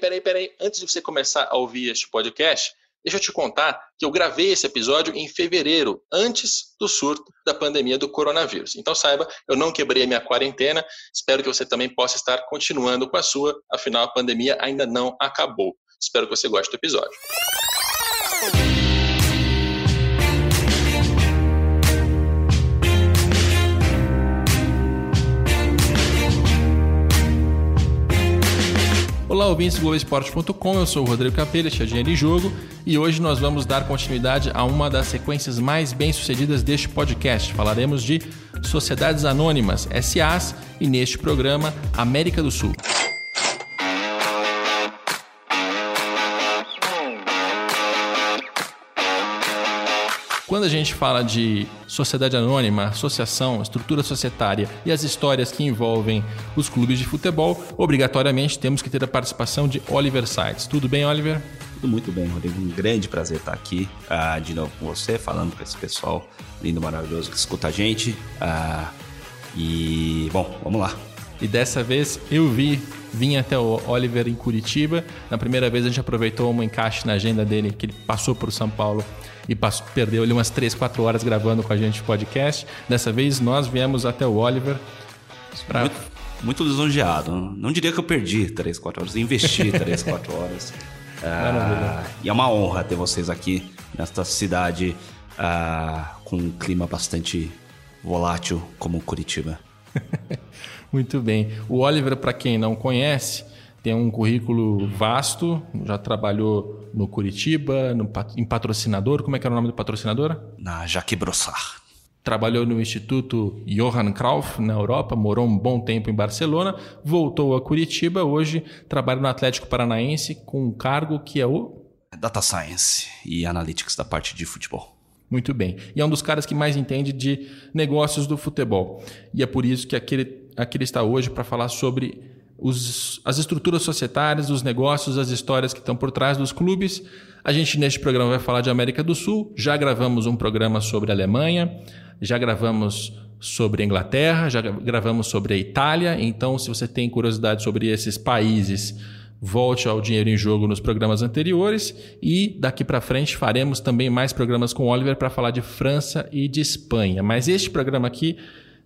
peraí, peraí. Antes de você começar a ouvir este podcast, deixa eu te contar que eu gravei esse episódio em fevereiro, antes do surto da pandemia do coronavírus. Então saiba, eu não quebrei a minha quarentena. Espero que você também possa estar continuando com a sua, afinal a pandemia ainda não acabou. Espero que você goste do episódio. Olá, ouvintes do Globoesporte.com, eu sou o Rodrigo Capelli, este é Dinheiro Jogo, e hoje nós vamos dar continuidade a uma das sequências mais bem-sucedidas deste podcast. Falaremos de Sociedades Anônimas, SAs, e neste programa, América do Sul. Quando a gente fala de sociedade anônima, associação, estrutura societária e as histórias que envolvem os clubes de futebol, obrigatoriamente temos que ter a participação de Oliver Sides. Tudo bem, Oliver? Tudo muito bem, Rodrigo. Um grande prazer estar aqui uh, de novo com você, falando com esse pessoal lindo, maravilhoso que escuta a gente. Uh, e, bom, vamos lá. E dessa vez eu vi, vim até o Oliver em Curitiba. Na primeira vez a gente aproveitou um encaixe na agenda dele, que ele passou por São Paulo e passou, perdeu ali umas 3, 4 horas gravando com a gente o podcast. Dessa vez nós viemos até o Oliver. Muito lisonjeado. Não diria que eu perdi 3, 4 horas, investi 3, 4 horas. Ah, e é uma honra ter vocês aqui nesta cidade ah, com um clima bastante volátil como Curitiba. Muito bem. O Oliver, para quem não conhece, tem um currículo vasto, já trabalhou no Curitiba, no, em patrocinador. Como é que era o nome do patrocinador? Na Jacques Brossard. Trabalhou no Instituto Johann Cruyff, na Europa, morou um bom tempo em Barcelona, voltou a Curitiba, hoje trabalha no Atlético Paranaense com um cargo que é o... Data Science e Analytics da parte de futebol. Muito bem. E é um dos caras que mais entende de negócios do futebol. E é por isso que aqui aqui ele está hoje para falar sobre os, as estruturas societárias, os negócios, as histórias que estão por trás dos clubes. A gente, neste programa, vai falar de América do Sul. Já gravamos um programa sobre Alemanha, já gravamos sobre Inglaterra, já gravamos sobre a Itália. Então, se você tem curiosidade sobre esses países, volte ao Dinheiro em Jogo nos programas anteriores. E daqui para frente faremos também mais programas com o Oliver para falar de França e de Espanha. Mas este programa aqui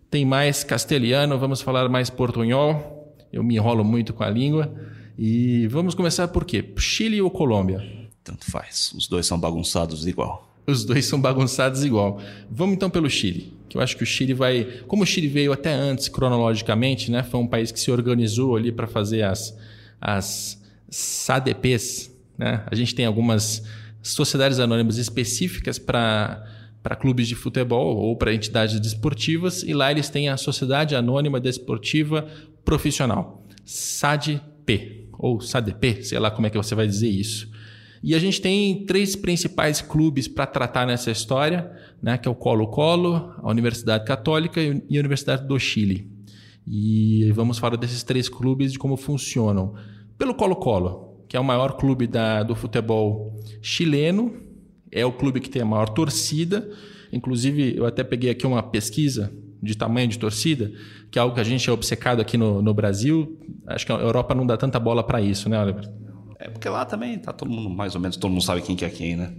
tem mais castelhano, vamos falar mais portunhol eu me enrolo muito com a língua. E vamos começar por quê? Chile ou Colômbia? Tanto faz. Os dois são bagunçados igual. Os dois são bagunçados igual. Vamos então pelo Chile, que eu acho que o Chile vai, como o Chile veio até antes cronologicamente, né? Foi um país que se organizou ali para fazer as as SADPs, né? A gente tem algumas sociedades anônimas específicas para para clubes de futebol ou para entidades desportivas, e lá eles têm a Sociedade Anônima Desportiva Profissional, SADP, ou SADP, sei lá como é que você vai dizer isso. E a gente tem três principais clubes para tratar nessa história, né, que é o Colo-Colo, a Universidade Católica e a Universidade do Chile. E vamos falar desses três clubes de como funcionam. Pelo Colo-Colo, que é o maior clube da, do futebol chileno, é o clube que tem a maior torcida. Inclusive, eu até peguei aqui uma pesquisa de tamanho de torcida, que é algo que a gente é obcecado aqui no, no Brasil. Acho que a Europa não dá tanta bola para isso, né, Oliver? É porque lá também tá todo mundo, mais ou menos, todo mundo sabe quem que é quem, né?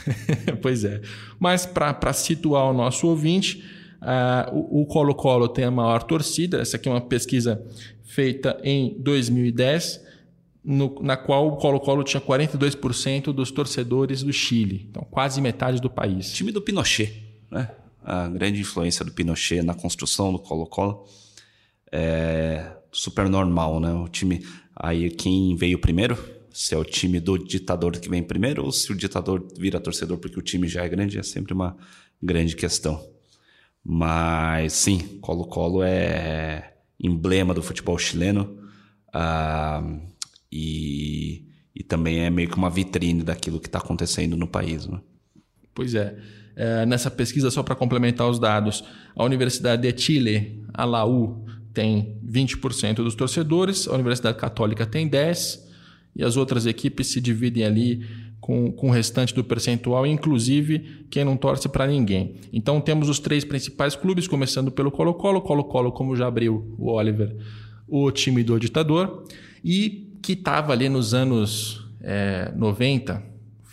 pois é. Mas para situar o nosso ouvinte, uh, o Colo-Colo tem a maior torcida. Essa aqui é uma pesquisa feita em 2010 no, na qual o Colo-Colo tinha 42% dos torcedores do Chile, então quase metade do país. Time do Pinochet, né? A grande influência do Pinochet na construção do Colo-Colo é super normal, né? O time aí quem veio primeiro, se é o time do ditador que vem primeiro ou se o ditador vira torcedor porque o time já é grande, é sempre uma grande questão. Mas sim, Colo-Colo é emblema do futebol chileno. Ah, e, e também é meio que uma vitrine daquilo que está acontecendo no país. Né? Pois é. É. Nessa pesquisa, só para complementar os dados, a Universidade de Chile, a LAU, tem 20% dos torcedores, a Universidade Católica tem 10%, e as outras equipes se dividem ali com, com o restante do percentual, inclusive quem não torce para ninguém. Então temos os três principais clubes, começando pelo Colo-Colo, Colo-Colo, como já abriu o Oliver, o time do ditador, e que estava ali nos anos é, 90,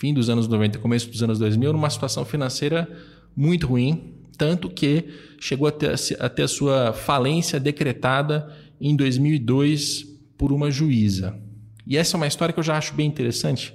fim dos anos 90 começo dos anos 2000, numa situação financeira muito ruim, tanto que chegou a ter, a ter a sua falência decretada em 2002 por uma juíza. E essa é uma história que eu já acho bem interessante.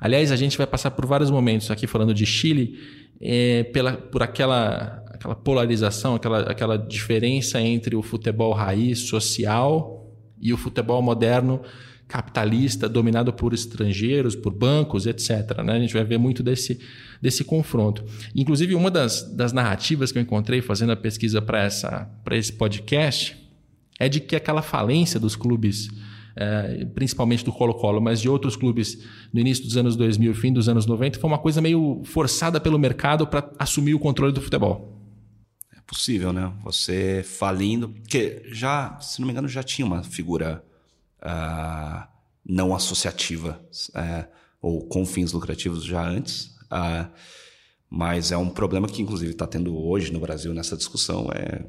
Aliás, a gente vai passar por vários momentos aqui falando de Chile, é, pela, por aquela, aquela polarização, aquela, aquela diferença entre o futebol raiz social e o futebol moderno capitalista, dominado por estrangeiros, por bancos, etc. Né? A gente vai ver muito desse, desse confronto. Inclusive, uma das, das narrativas que eu encontrei fazendo a pesquisa para esse podcast é de que aquela falência dos clubes é, principalmente do Colo-Colo, mas de outros clubes no início dos anos 2000 fim dos anos 90, foi uma coisa meio forçada pelo mercado para assumir o controle do futebol. É possível, né? Você falindo, porque já, se não me engano, já tinha uma figura uh, não associativa uh, ou com fins lucrativos já antes, uh, mas é um problema que inclusive está tendo hoje no Brasil nessa discussão é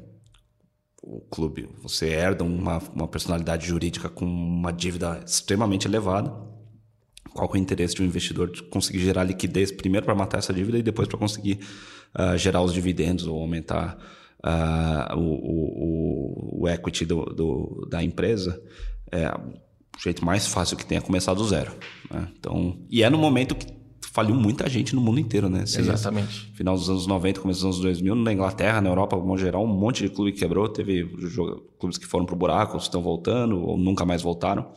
o clube, você herda uma, uma personalidade jurídica com uma dívida extremamente elevada. Qual é o interesse de um investidor de conseguir gerar liquidez primeiro para matar essa dívida e depois para conseguir uh, gerar os dividendos ou aumentar uh, o, o, o, equity do, do, da empresa? É, o jeito mais fácil que tem é começar do zero. Né? Então, e é no momento que faliu muita gente no mundo inteiro, né? Exatamente. Final dos anos 90, começo dos anos 2000, na Inglaterra, na Europa, no geral, um monte de clube quebrou. Teve clubes que foram pro buraco, estão voltando ou nunca mais voltaram.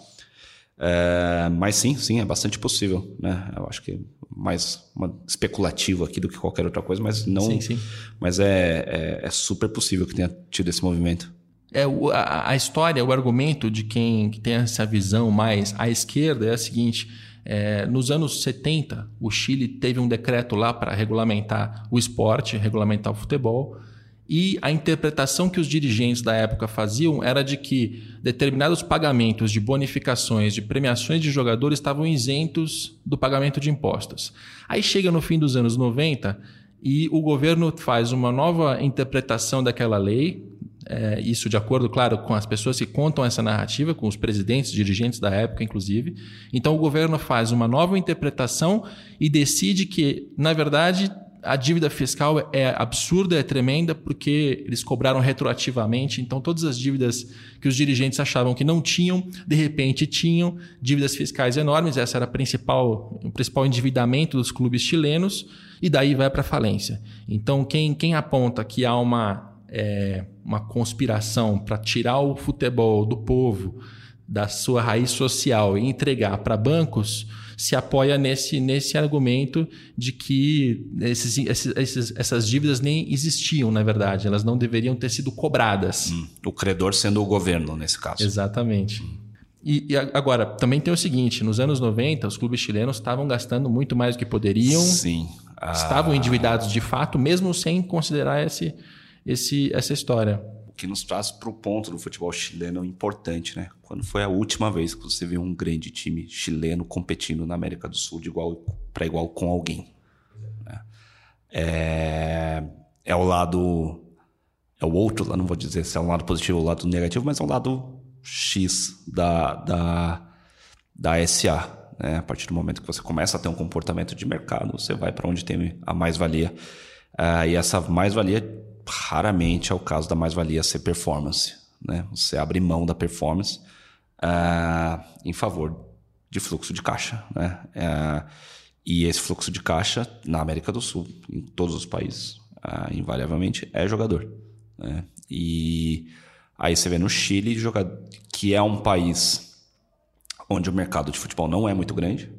É, mas sim, sim, é bastante possível, né? Eu acho que mais especulativo aqui do que qualquer outra coisa, mas não. Sim, sim. Mas é, é, é super possível que tenha tido esse movimento. É, a, a história, o argumento de quem tem essa visão mais à esquerda é a seguinte: é, nos anos 70, o Chile teve um decreto lá para regulamentar o esporte, regulamentar o futebol. E a interpretação que os dirigentes da época faziam era de que determinados pagamentos de bonificações, de premiações de jogadores estavam isentos do pagamento de impostos. Aí chega no fim dos anos 90 e o governo faz uma nova interpretação daquela lei, é, isso de acordo, claro, com as pessoas que contam essa narrativa, com os presidentes, dirigentes da época, inclusive. Então o governo faz uma nova interpretação e decide que, na verdade, a dívida fiscal é absurda, é tremenda, porque eles cobraram retroativamente. Então, todas as dívidas que os dirigentes achavam que não tinham, de repente tinham dívidas fiscais enormes. Essa era a principal, o principal endividamento dos clubes chilenos, e daí vai para a falência. Então, quem, quem aponta que há uma é, uma conspiração para tirar o futebol do povo da sua raiz social e entregar para bancos se apoia nesse, nesse argumento de que esses, esses, essas dívidas nem existiam, na verdade, elas não deveriam ter sido cobradas. Hum, o credor sendo o governo, nesse caso. Exatamente. Hum. E, e, agora, também tem o seguinte: nos anos 90, os clubes chilenos estavam gastando muito mais do que poderiam. Sim. Ah. Estavam endividados de fato, mesmo sem considerar esse, esse, essa história. O que nos traz para o ponto do futebol chileno importante, né? Quando foi a última vez que você viu um grande time chileno competindo na América do Sul de igual para igual com alguém? Né? É, é o lado. É o outro, não vou dizer se é um lado positivo ou um lado negativo, mas é um lado X da, da, da SA. Né? A partir do momento que você começa a ter um comportamento de mercado, você vai para onde tem a mais-valia. Uh, e essa mais-valia raramente é o caso da mais-valia ser performance. Né? Você abre mão da performance uh, em favor de fluxo de caixa. Né? Uh, e esse fluxo de caixa, na América do Sul, em todos os países, uh, invariavelmente, é jogador. Né? E aí você vê no Chile, que é um país onde o mercado de futebol não é muito grande,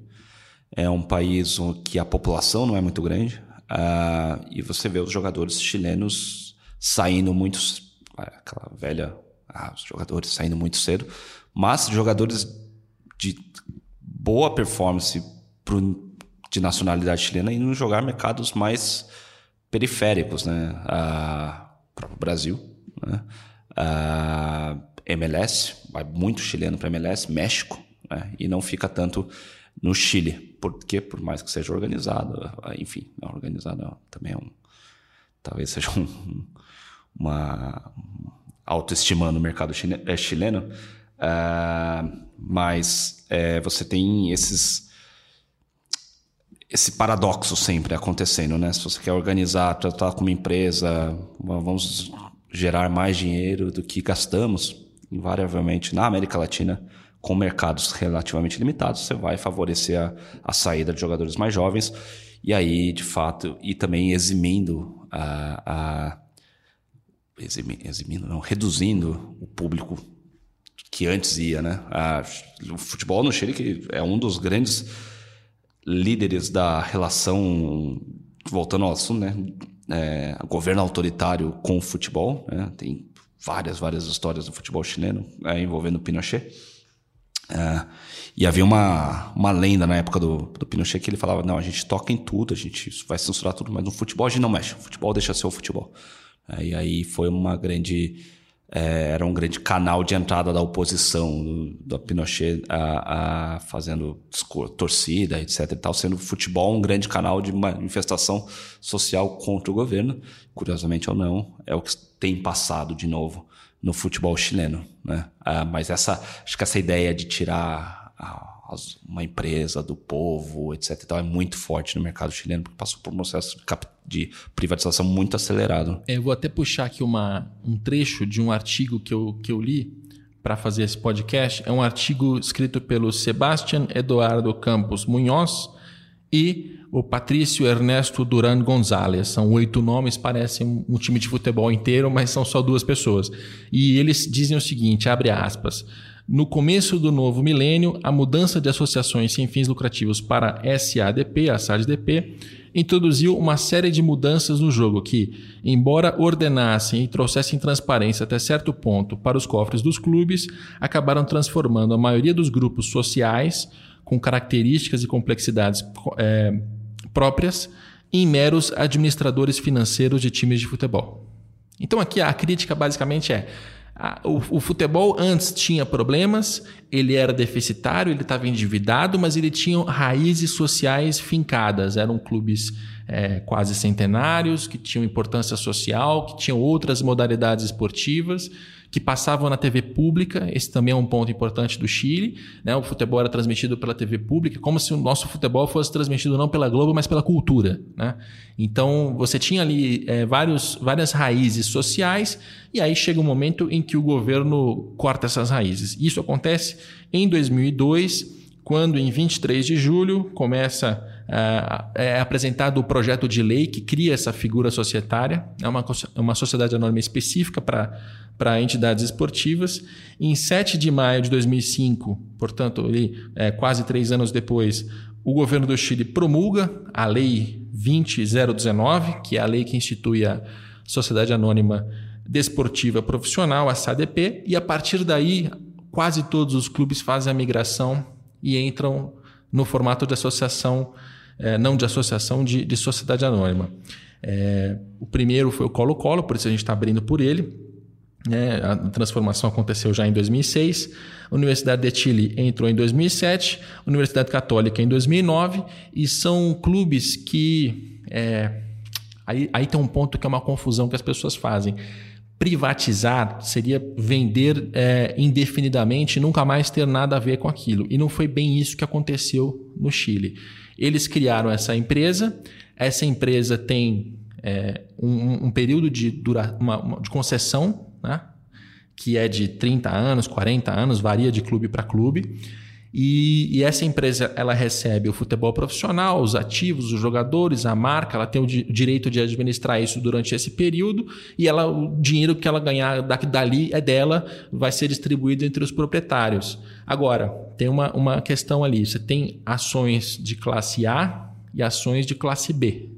é um país que a população não é muito grande, Uh, e você vê os jogadores chilenos saindo muito. Aquela velha. Ah, os jogadores saindo muito cedo. Mas jogadores de boa performance pro, de nacionalidade chilena indo jogar mercados mais periféricos, né? Uh, próprio Brasil, né? Uh, MLS, vai muito chileno para MLS, México, né? e não fica tanto no Chile, porque por mais que seja organizado, enfim, não organizado também é um, talvez seja um, uma autoestima no mercado é, chileno, Uh, mas é, você tem esses esse paradoxo sempre acontecendo, né? Se você quer organizar, tratar como empresa, vamos gerar mais dinheiro do que gastamos, invariavelmente na América Latina, com mercados relativamente limitados, você vai favorecer a, a saída de jogadores mais jovens e aí, de fato, e também eximindo a, a eximindo, não, reduzindo o público que antes ia, né? A, o futebol no Chile que é um dos grandes líderes da relação, voltando ao assunto, né? É, governo autoritário com o futebol, né? Tem várias, várias histórias do futebol chileno é, envolvendo Pinochet. É, e havia uma, uma lenda na época do, do Pinochet que ele falava: não, a gente toca em tudo, a gente vai censurar tudo, mas no futebol a gente não mexe. O futebol deixa ser o futebol. É, e aí foi uma grande. É, era um grande canal de entrada da oposição do, do Pinochet a, a fazendo torcida, etc. E tal, sendo o futebol um grande canal de manifestação social contra o governo. Curiosamente ou não, é o que tem passado de novo no futebol chileno, né? Ah, mas essa, acho que essa ideia de tirar uma empresa do povo, etc. E tal, é muito forte no mercado chileno, porque passou por um processo de privatização muito acelerado. Eu vou até puxar aqui uma, um trecho de um artigo que eu, que eu li para fazer esse podcast. É um artigo escrito pelo Sebastian Eduardo Campos Munhoz e o Patrício Ernesto Duran Gonzalez. São oito nomes, parece um, um time de futebol inteiro, mas são só duas pessoas. E eles dizem o seguinte, abre aspas... No começo do novo milênio, a mudança de associações sem fins lucrativos para SADP, a SADP, introduziu uma série de mudanças no jogo que, embora ordenassem e trouxessem transparência até certo ponto para os cofres dos clubes, acabaram transformando a maioria dos grupos sociais, com características e complexidades é, próprias, em meros administradores financeiros de times de futebol. Então aqui a crítica basicamente é o, o, futebol antes tinha problemas, ele era deficitário, ele estava endividado, mas ele tinha raízes sociais fincadas. Eram clubes é, quase centenários, que tinham importância social, que tinham outras modalidades esportivas que passavam na TV pública. Esse também é um ponto importante do Chile. Né? O futebol era transmitido pela TV pública, como se o nosso futebol fosse transmitido não pela Globo, mas pela cultura. Né? Então, você tinha ali é, vários, várias raízes sociais, e aí chega um momento em que o governo corta essas raízes. Isso acontece em 2002, quando, em 23 de julho, começa é, é apresentado o projeto de lei que cria essa figura societária, é uma, uma sociedade anônima específica para entidades esportivas. Em 7 de maio de 2005, portanto, ali, é, quase três anos depois, o governo do Chile promulga a Lei 20019, que é a lei que institui a Sociedade Anônima Desportiva Profissional, a SADP, e a partir daí quase todos os clubes fazem a migração e entram no formato de associação, é, não de associação, de, de sociedade anônima. É, o primeiro foi o Colo-Colo, por isso a gente está abrindo por ele. Né? A transformação aconteceu já em 2006. A Universidade de Chile entrou em 2007, a Universidade Católica em 2009, e são clubes que. É, aí, aí tem um ponto que é uma confusão que as pessoas fazem. Privatizar seria vender é, indefinidamente e nunca mais ter nada a ver com aquilo. E não foi bem isso que aconteceu no Chile. Eles criaram essa empresa, essa empresa tem é, um, um, período de, dura, uma, uma, de concessão né? que é de 30 anos, 40 anos, varia de clube para clube. E, e, essa empresa ela recebe o futebol profissional, os ativos, os jogadores, a marca, ela tem o, di o direito de administrar isso durante esse período e ela, o dinheiro que ela ganhar daqui, dali é dela, vai ser distribuído entre os proprietários. Agora, tem uma, uma questão ali: você tem ações de classe A e ações de classe B,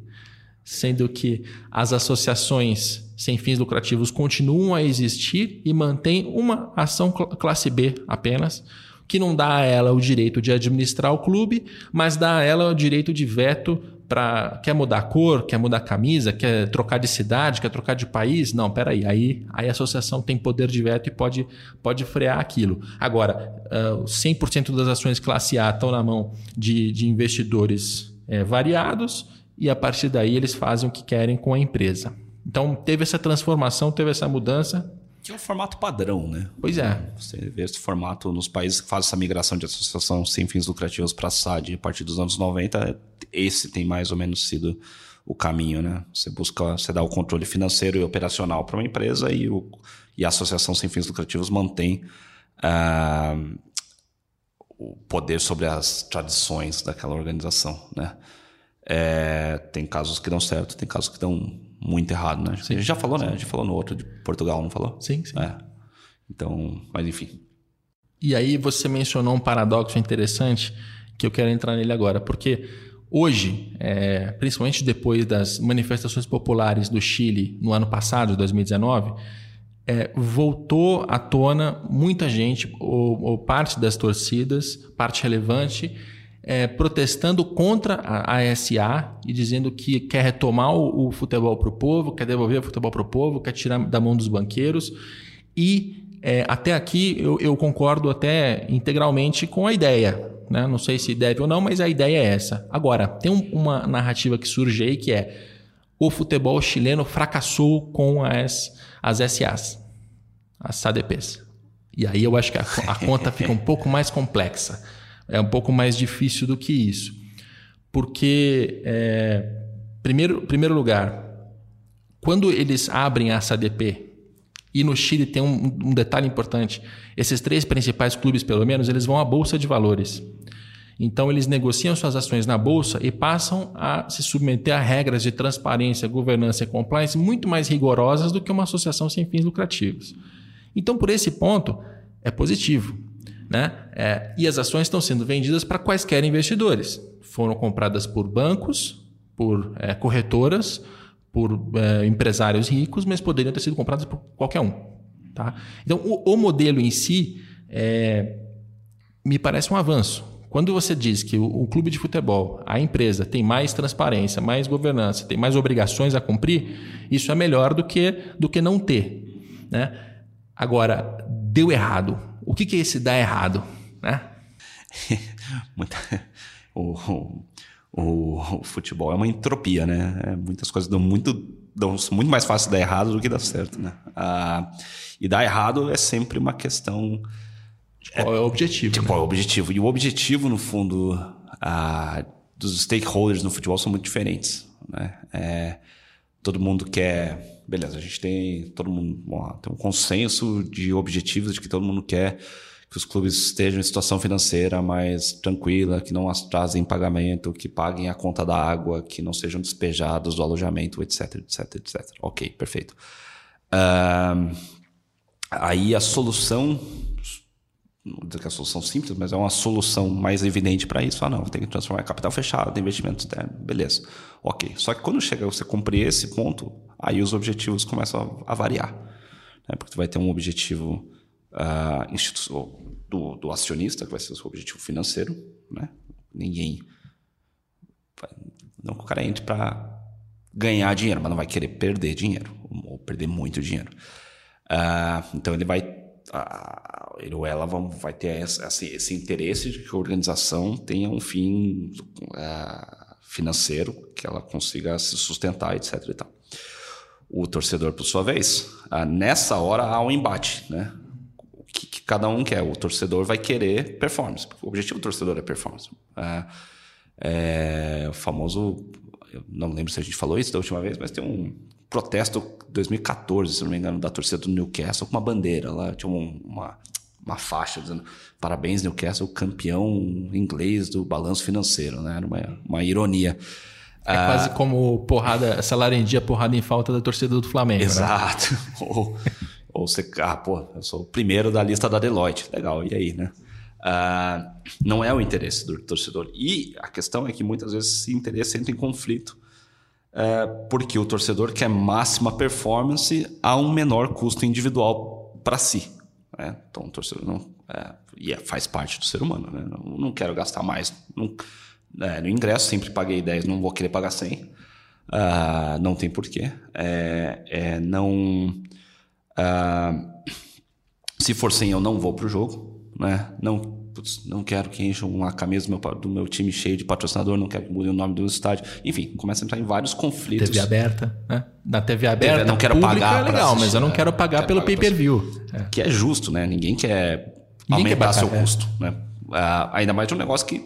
sendo que as associações sem fins lucrativos continuam a existir e mantém uma ação classe B apenas, que não dá a ela o direito de administrar o clube, mas dá a ela o direito de veto para quer mudar a cor, quer mudar a camisa, quer trocar de cidade, quer trocar de país. Não, peraí, aí, aí a associação tem poder de veto e pode, pode frear aquilo. Agora, uh, 100% das ações classe A estão na mão de, de investidores é, variados e a partir daí eles fazem o que querem com a empresa. Então teve essa transformação, teve essa mudança Que é o formato padrão, né? Pois é. Você vê esse formato nos países que fazem essa migração de associação sem fins lucrativos para a SAD a partir dos anos 90, esse tem mais ou menos sido o caminho, né? Você busca, você dá o controle financeiro e operacional para uma empresa e, o, e a associação sem fins lucrativos mantém uh, o poder sobre as tradições daquela organização, né? É, tem casos que dão certo, tem casos que dão muito errado, né? Sim, a gente já falou, sim. né? A gente falou no outro de Portugal, não falou? Sim, sim. É. Então, mas enfim. E aí você mencionou um paradoxo interessante que eu quero entrar nele agora, porque hoje, é, principalmente depois das manifestações populares do Chile no ano passado, 2019, é, voltou à tona muita gente, ou, ou parte das torcidas, parte relevante, é, protestando contra a ASA e dizendo que quer retomar o, o futebol para o povo, quer devolver o futebol para o povo, quer tirar da mão dos banqueiros. E é, até aqui eu, eu, concordo até integralmente com a ideia. Né? Não sei se deve ou não, mas a ideia é essa. Agora, tem um, uma narrativa que surge aí que é o futebol chileno fracassou com as, as SAs, as SADPs. E aí eu acho que a, a conta fica um pouco mais complexa. É um pouco mais difícil do que isso. Porque, é, primeiro, primeiro lugar, quando eles abrem a SADP, e no Chile tem um, um, detalhe importante: esses três principais clubes, pelo menos, eles vão à Bolsa de Valores. Então, eles negociam suas ações na Bolsa e passam a se submeter a regras de transparência, governança e compliance muito mais rigorosas do que uma associação sem fins lucrativos. Então, por esse ponto, é positivo. Né? É, e as ações estão sendo vendidas para quaisquer investidores. Foram compradas por bancos, por é, corretoras, por é, empresários ricos, mas poderiam ter sido compradas por qualquer um. Tá? Então, o, o modelo em si é, me parece um avanço. Quando você diz que o, o, clube de futebol, a empresa, tem mais transparência, mais governança, tem mais obrigações a cumprir, isso é melhor do que, do que não ter. Né? Agora, deu errado o que, que é esse dar errado? Né? o, o, o, futebol é uma entropia, né? É, muitas coisas dão muito, dão muito mais fácil dar errado do que dar certo, né? Ah, e dar errado é sempre uma questão... qual é, é o objetivo? De né? qual é o objetivo? E o objetivo, no fundo, ah, dos stakeholders no futebol são muito diferentes, né? É, todo mundo quer beleza, a gente tem todo mundo tem um consenso de objetivos de que todo mundo quer que os clubes estejam em situação financeira mais tranquila, que não atrasem pagamento, que paguem a conta da água, que não sejam despejados do alojamento, etc, etc, etc. Ok, perfeito. Uh, aí a solução não dizer que é a solução simples, mas é uma solução mais evidente para isso. Ah, não, tem que transformar capital fechado, investimento externo, beleza. Ok. Só que quando chega você cumprir esse ponto, aí os objetivos começam a, variar. Né? Porque tu vai ter um objetivo uh, do, do, acionista, que vai ser o seu objetivo financeiro. Né? Ninguém. Não que o cara entre para ganhar dinheiro, mas não vai querer perder dinheiro, ou perder muito dinheiro. Uh, então ele vai a, ela vai ter esse, esse, interesse de que a organização tenha um fim uh, financeiro, que ela consiga se sustentar, etc. E tal. O torcedor, por sua vez, uh, nessa hora há um embate, né? O que, que, cada um quer? O torcedor vai querer performance, porque o objetivo do torcedor é performance. Uh, é o famoso, eu não lembro se a gente falou isso da última vez, mas tem um protesto 2014, se não me engano, da torcida do Newcastle com uma bandeira lá, tinha uma, uma faixa dizendo parabéns Newcastle, campeão inglês do balanço financeiro, né? Era uma, uma ironia. É ah, quase como porrada, essa larendia porrada em falta da torcida do Flamengo. Né? Exato. Né? ou, ou você, ah, pô, eu sou o primeiro da lista da Deloitte. Legal, e aí, né? Ah, não é o interesse do torcedor. E a questão é que muitas vezes esse interesse entra em conflito é, porque o torcedor quer máxima performance a um menor custo individual para si. Né? Então, o torcedor não. É, e é, faz parte do ser humano. Né? Não, não quero gastar mais. Não, é, no ingresso, sempre paguei 10, não vou querer pagar 100. Uh, ah, não tem porquê. É, é não. Uh, se for 100, eu não vou para o jogo. Né? Não, putz, não quero que encham uma camisa do meu, do meu time cheio de patrocinador, não quero que mudem o nome do estádio. Enfim, começa a entrar em vários conflitos. TV aberta, né? Na TV aberta, TV, não quero pagar é legal, mas eu não quero pagar pelo pay-per-view. É. Que é justo, né? Ninguém quer Ninguém aumentar quer seu é. custo, né? Uh, ainda mais de um negócio que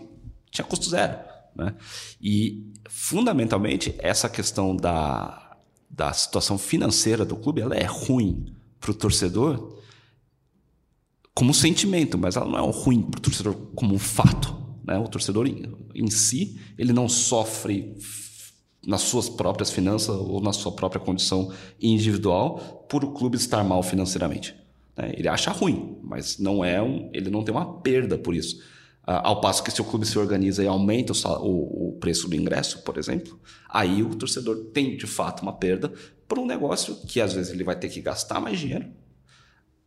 tinha custo zero, né? E fundamentalmente essa questão da, da situação financeira do clube, ela é ruim para o torcedor como sentimento, mas ela não é ruim para o torcedor como um fato. Né? O torcedor em, em si, ele não sofre nas suas próprias finanças ou na sua própria condição individual por o clube estar mal financeiramente. Né? Ele acha ruim, mas não é um, ele não tem uma perda por isso. Ah, ao passo que se o clube se organiza e aumenta o, o, o, preço do ingresso, por exemplo, aí o torcedor tem de fato uma perda por um negócio que às vezes ele vai ter que gastar mais dinheiro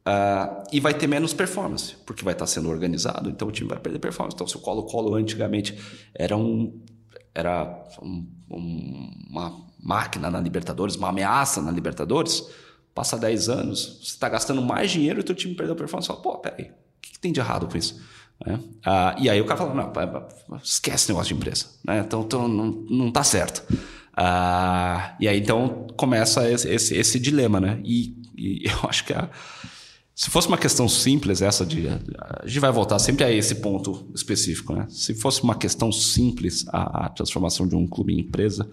Uh, e vai ter menos performance, porque vai estar sendo organizado, então o time vai perder performance. Então, se o Colo-Colo antigamente era, um, era um, um, uma máquina na Libertadores, uma ameaça na Libertadores, passa 10 anos, você está gastando mais dinheiro e o time perdeu performance. Você fala, pô, peraí, o que, que tem de errado com isso? Uh, e aí o cara fala, não, esquece esse negócio de empresa, né? então, então não, não tá certo. Uh, e aí então começa esse, esse, esse dilema, né? E, e eu acho que a se fosse uma questão simples, essa de. A gente vai voltar sempre a esse ponto específico, né? Se fosse uma questão simples, a, a transformação de um clube em empresa,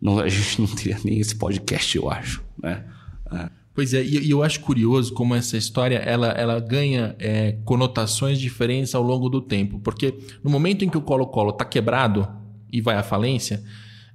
não, a gente não teria nem esse podcast, eu acho, né? É. Pois é, e eu acho curioso como essa história ela, ela ganha é, conotações diferentes ao longo do tempo. Porque no momento em que o Colo-Colo está quebrado e vai à falência,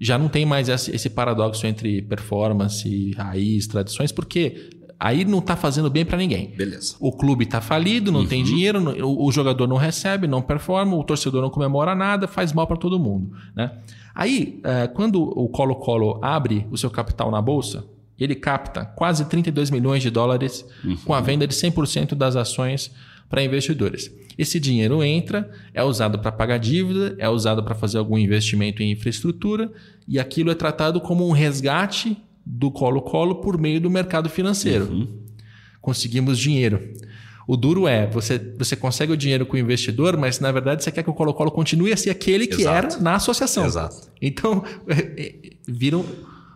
já não tem mais esse paradoxo entre performance, raiz, tradições, porque Aí não está fazendo bem para ninguém. Beleza. O clube está falido, não uhum. tem dinheiro, o, o, jogador não recebe, não performa, o torcedor não comemora nada, faz mal para todo mundo. Né? Aí, é, quando o Colo-Colo abre o seu capital na bolsa, ele capta quase 32 milhões de dólares uhum. com a venda de 100% das ações para investidores. Esse dinheiro entra, é usado para pagar dívida, é usado para fazer algum investimento em infraestrutura e aquilo é tratado como um resgate do Colo-Colo por meio do mercado financeiro. Uhum. Conseguimos dinheiro. O duro é, você, você consegue o dinheiro com o investidor, mas na verdade você quer que o Colo-Colo continue a ser aquele que Exato. era na associação. Exato. Então, viram.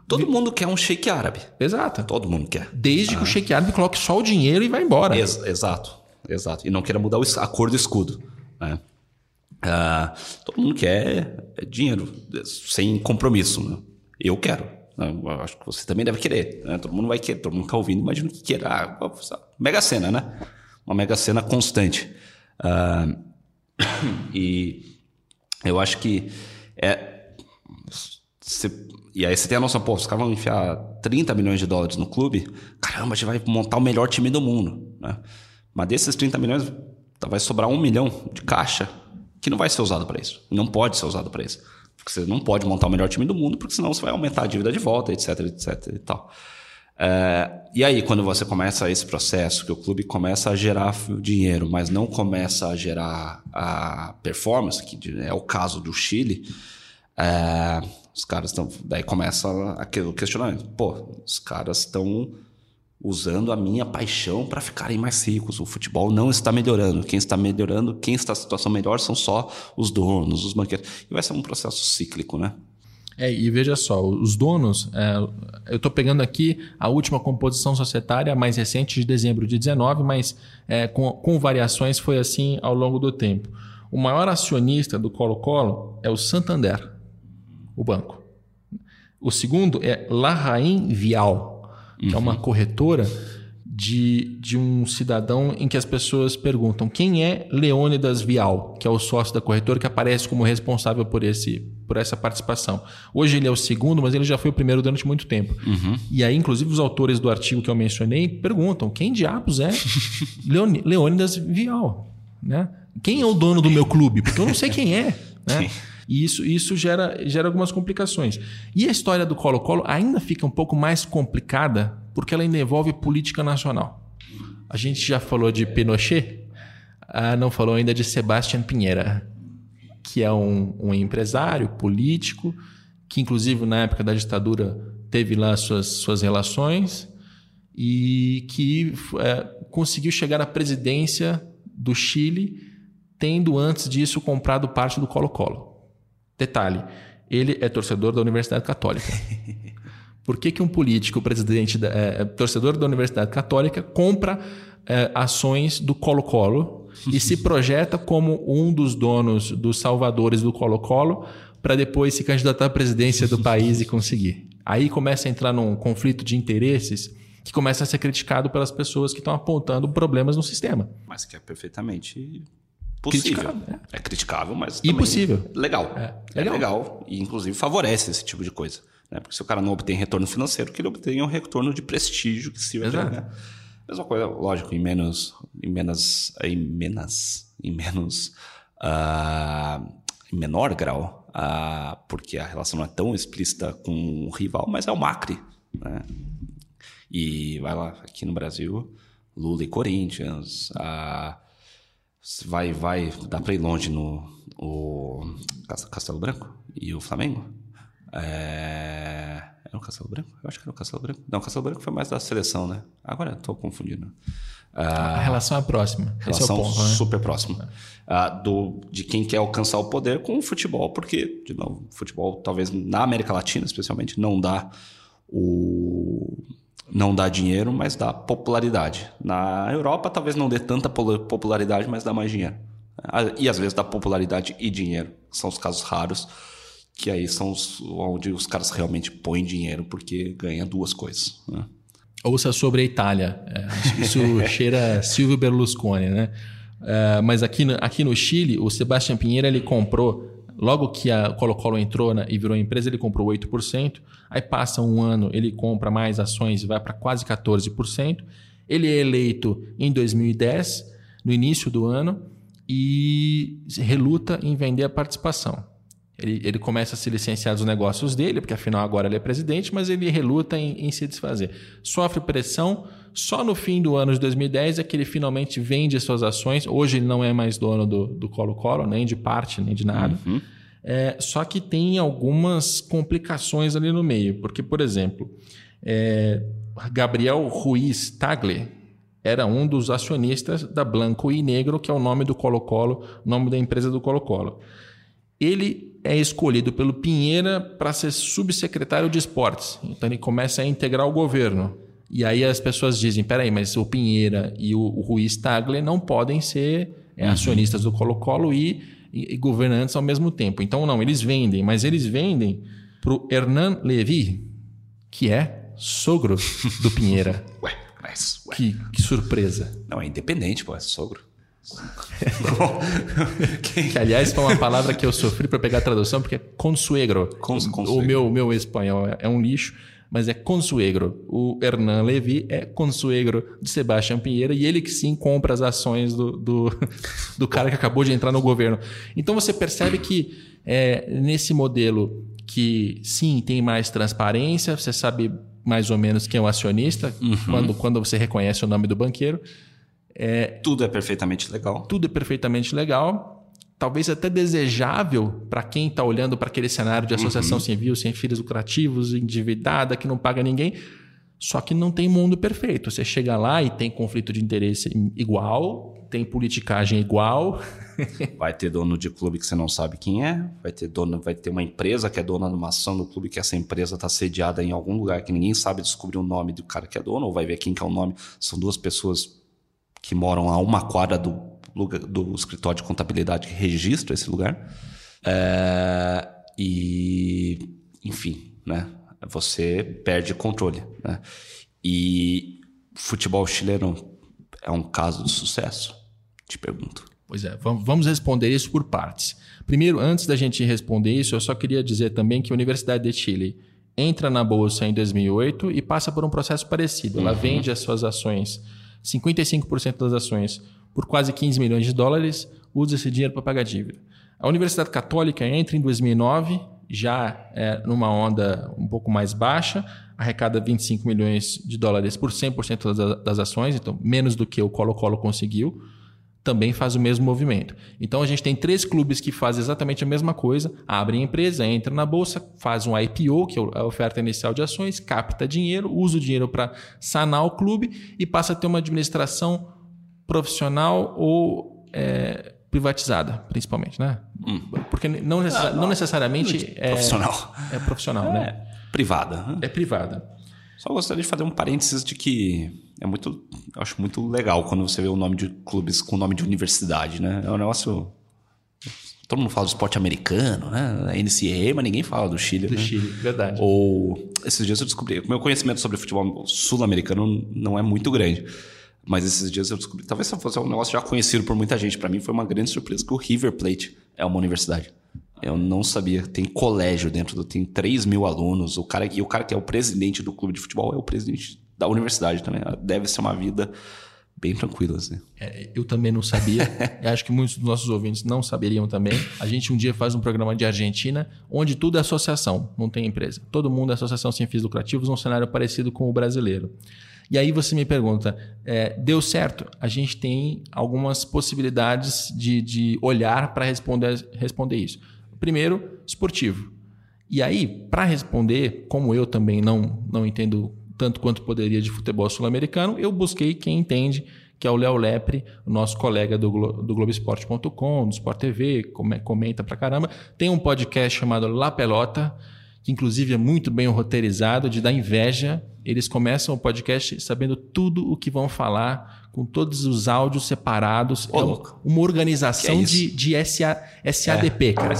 Todo vir... mundo quer um shake árabe. Exato. Todo mundo quer. Desde ah. que o ah. shake árabe coloque só o dinheiro e vá embora. Ex exato. Exato. E não queira mudar a cor do escudo. Né? Ah, todo mundo quer dinheiro, sem compromisso. Né? Eu quero. Acho que você também deve querer. Né? Todo mundo vai querer, todo mundo está ouvindo, imagino que queira. Ah, mega cena, né? Uma mega cena constante. Uh, e eu acho que é. E aí você tem a noção, pô, os caras vão enfiar 30 milhões de dólares no clube, caramba, a gente vai montar o melhor time do mundo. Né? Mas desses 30 milhões, vai sobrar um milhão de caixa que não vai ser usado para isso. Não pode ser usado para isso. Porque você não pode montar o melhor time do mundo, porque senão você vai aumentar a dívida de volta, etc, etc e tal. É, e aí, quando você começa esse processo, que o clube começa a gerar dinheiro, mas não começa a gerar a performance, que é o caso do Chile, é, os caras estão. Daí começa aquele questionamento. Pô, os caras estão usando a minha paixão para ficarem mais ricos. O futebol não está melhorando. Quem está melhorando, quem está em situação melhor são só os donos, os banqueiros. E vai ser um processo cíclico, né? É, e veja só, os donos, é, eu estou pegando aqui a última composição societária mais recente de dezembro de 19, mas é, com, com variações foi assim ao longo do tempo. O maior acionista do Colo-Colo é o Santander, o banco. O segundo é Larraín Vial, que uhum. é uma uhum. corretora de, de um cidadão em que as pessoas perguntam quem é Leônidas Vial, que é o sócio da corretora que aparece como responsável por, esse, por essa participação. Hoje ele é o segundo, mas ele já foi o primeiro durante muito tempo. Uhum. E aí, inclusive, os autores do artigo que eu mencionei perguntam quem diabos é Leônidas Vial? Né? Quem é o dono do meu clube? Porque eu não sei quem é. Né? E isso, isso gera, gera algumas complicações. E a história do Colo-Colo ainda fica um pouco mais complicada porque ela ainda envolve política nacional. A gente já falou de Pinochet, ah, não falou ainda de Sebastián Pinheira, que é um, um empresário político que, inclusive, na época da ditadura, teve lá suas, suas relações e que é, conseguiu chegar à presidência do Chile tendo antes disso comprado parte do Colo-Colo. Detalhe, ele é torcedor da Universidade Católica. Por que, que um político, presidente, da, é, torcedor da Universidade Católica, compra é, ações do Colo-Colo e se projeta como um dos donos, dos salvadores do Colo-Colo, para depois se candidatar à presidência do país e conseguir? Aí começa a entrar num conflito de interesses que começa a ser criticado pelas pessoas que estão apontando problemas no sistema. Mas que é perfeitamente possível. Criticável, é. é criticável, mas impossível. Legal. É, é legal. legal. E inclusive favorece esse tipo de coisa. Né? Porque se o cara não obtém retorno financeiro, que ele obtenha um retorno de prestígio que se né? Mesma coisa, lógico, em menos, em menos, em menos, em menos, uh, em menor grau, uh, porque a relação não é tão explícita com o rival, mas é o Macri, né? E vai lá, aqui no Brasil, Lula e Corinthians, uh, vai, vai, dá para ir longe no o Castelo Branco e o Flamengo. É... Era o Castelo Branco? Eu acho que era o Castelo Branco. Não, o Castelo Branco foi mais da seleção, né? Agora estou confundindo. Ah, a relação é próxima. Relação é ponto, né? super próxima. Ah, do, de quem quer alcançar o poder com o futebol, porque, de novo, futebol, talvez na América Latina, especialmente, não dá o não dá dinheiro, mas dá popularidade. Na Europa, talvez não dê tanta popularidade, mas dá mais dinheiro. Ah, e às vezes dá popularidade e dinheiro. São os casos raros, que aí são os, onde os caras realmente põem dinheiro, porque ganha duas coisas. Né? Ouça sobre a Itália. É, isso cheira Silvio Berlusconi, né? É, mas aqui no, aqui no Chile, o Sebastião Pinheiro ele comprou Logo que a Colo-Colo entrou na, e virou empresa, ele comprou 8%. Aí passa um ano, ele compra mais ações e vai para quase 14%. Ele é eleito em 2010, no início do ano, e reluta em vender a participação. Ele, ele começa a se licenciar dos negócios dele, porque afinal agora ele é presidente, mas ele reluta em, em, se desfazer. Sofre pressão. Só no fim do ano de 2010 é que ele finalmente vende suas ações. Hoje ele não é mais dono do Colo-Colo, nem de parte, nem de nada. Uhum. É, só que tem algumas complicações ali no meio. Porque, por exemplo, é, Gabriel Ruiz Tagle era um dos acionistas da Blanco e Negro, que é o nome do Colo-Colo, nome da empresa do Colo-Colo. Ele é escolhido pelo Pinheira para ser subsecretário de esportes. Então ele começa a integrar o governo. E aí as pessoas dizem: peraí, mas o Pinheira e o, o Ruiz Tagle não podem ser é, uhum. acionistas do Colo-Colo e, e, e, governantes ao mesmo tempo. Então, não, eles vendem, mas eles vendem para o Hernan Levy, que é sogro do Pinheira. ué, mas. Ué. Que, que surpresa. Não, é independente, pô, é sogro. que, aliás, foi uma palavra que eu sofri para pegar a tradução, porque é consuegro. Cons, consuegro. O meu, meu espanhol é, é um lixo, mas é consuegro. O Hernan Levy é consuegro de Sebastião Pinheiro e ele que sim compra as ações do, do, do cara que acabou de entrar no governo. Então você percebe que é, nesse modelo que sim tem mais transparência, você sabe mais ou menos quem é o acionista uhum. quando, quando você reconhece o nome do banqueiro. É, tudo é perfeitamente legal. Tudo é perfeitamente legal. Talvez até desejável para quem está olhando para aquele cenário de associação uhum. civil, sem fins lucrativos, endividada, que não paga ninguém. Só que não tem mundo perfeito. Você chega lá e tem conflito de interesse igual, tem politicagem igual. vai ter dono de clube que você não sabe quem é, vai ter dono, vai ter uma empresa que é dona de uma ação do clube que essa empresa está sediada em algum lugar que ninguém sabe descobrir o nome do cara que é dono, ou vai ver quem que é o nome. São duas pessoas que moram a uma quadra do, do escritório de contabilidade que registra esse lugar. É, e, enfim, né? Você perde controle. Né? E futebol chileno é um caso de sucesso? Te pergunto. Pois é, vamos responder isso por partes. Primeiro, antes da gente responder isso, eu só queria dizer também que a Universidade de Chile entra na bolsa em 2008 e passa por um processo parecido. Ela uhum. vende as suas ações 55% das ações por quase 15 milhões de dólares, usa esse dinheiro para pagar dívida. A Universidade Católica entra em 2009, já é, numa onda um pouco mais baixa, arrecada 25 milhões de dólares por 100% das ações, então menos do que o Colo-Colo conseguiu também faz o mesmo movimento. Então a gente tem três clubes que fazem exatamente a mesma coisa: abrem empresa, entra na bolsa, faz um IPO, que é a oferta inicial de ações, capta dinheiro, usa o dinheiro para sanar o clube e passa a ter uma administração profissional ou é, privatizada, principalmente, né? Hum. Porque não, ah, não, não necessariamente é profissional. É profissional, é, né? Privada. Né? É privada. Só gostaria de fazer um parênteses de que é muito, eu acho muito legal quando você vê o nome de clubes com o nome de universidade, né? É um negócio Todo mundo fala do esporte americano, né? A NCAA, mas ninguém fala do Chile. Do né? Chile, verdade. Ou esses dias eu descobri. Meu conhecimento sobre futebol sul-americano não é muito grande. Mas esses dias eu descobri. Talvez fosse um negócio já conhecido por muita gente. Para mim foi uma grande surpresa que o River Plate é uma universidade. Eu não sabia. Tem colégio dentro do. Tem 3 mil alunos. O cara, e o cara que é o presidente do clube de futebol é o presidente da universidade também. Deve ser uma vida bem tranquilo, assim. É, eu também não sabia. acho que muitos dos nossos ouvintes não saberiam também. A gente um dia faz um programa de Argentina, onde tudo é associação, não tem empresa. Todo mundo é associação sem fins lucrativos, um cenário parecido com o brasileiro. E aí você me pergunta, é, deu certo? A gente tem algumas possibilidades de, de olhar para responder, responder isso. Primeiro, esportivo. E aí, para responder, como eu também não, não entendo tanto quanto poderia de futebol sul-americano, eu busquei quem entende, que é o Léo Lepre, nosso colega do, Glo do Globoesporte.com, do Sport TV, comenta pra caramba. Tem um podcast chamado La Pelota, que inclusive é muito bem roteirizado, de dar inveja. Eles começam o podcast sabendo tudo o que vão falar, com todos os áudios separados. Ô, é uma organização é de, de SA, SADP, é, cara.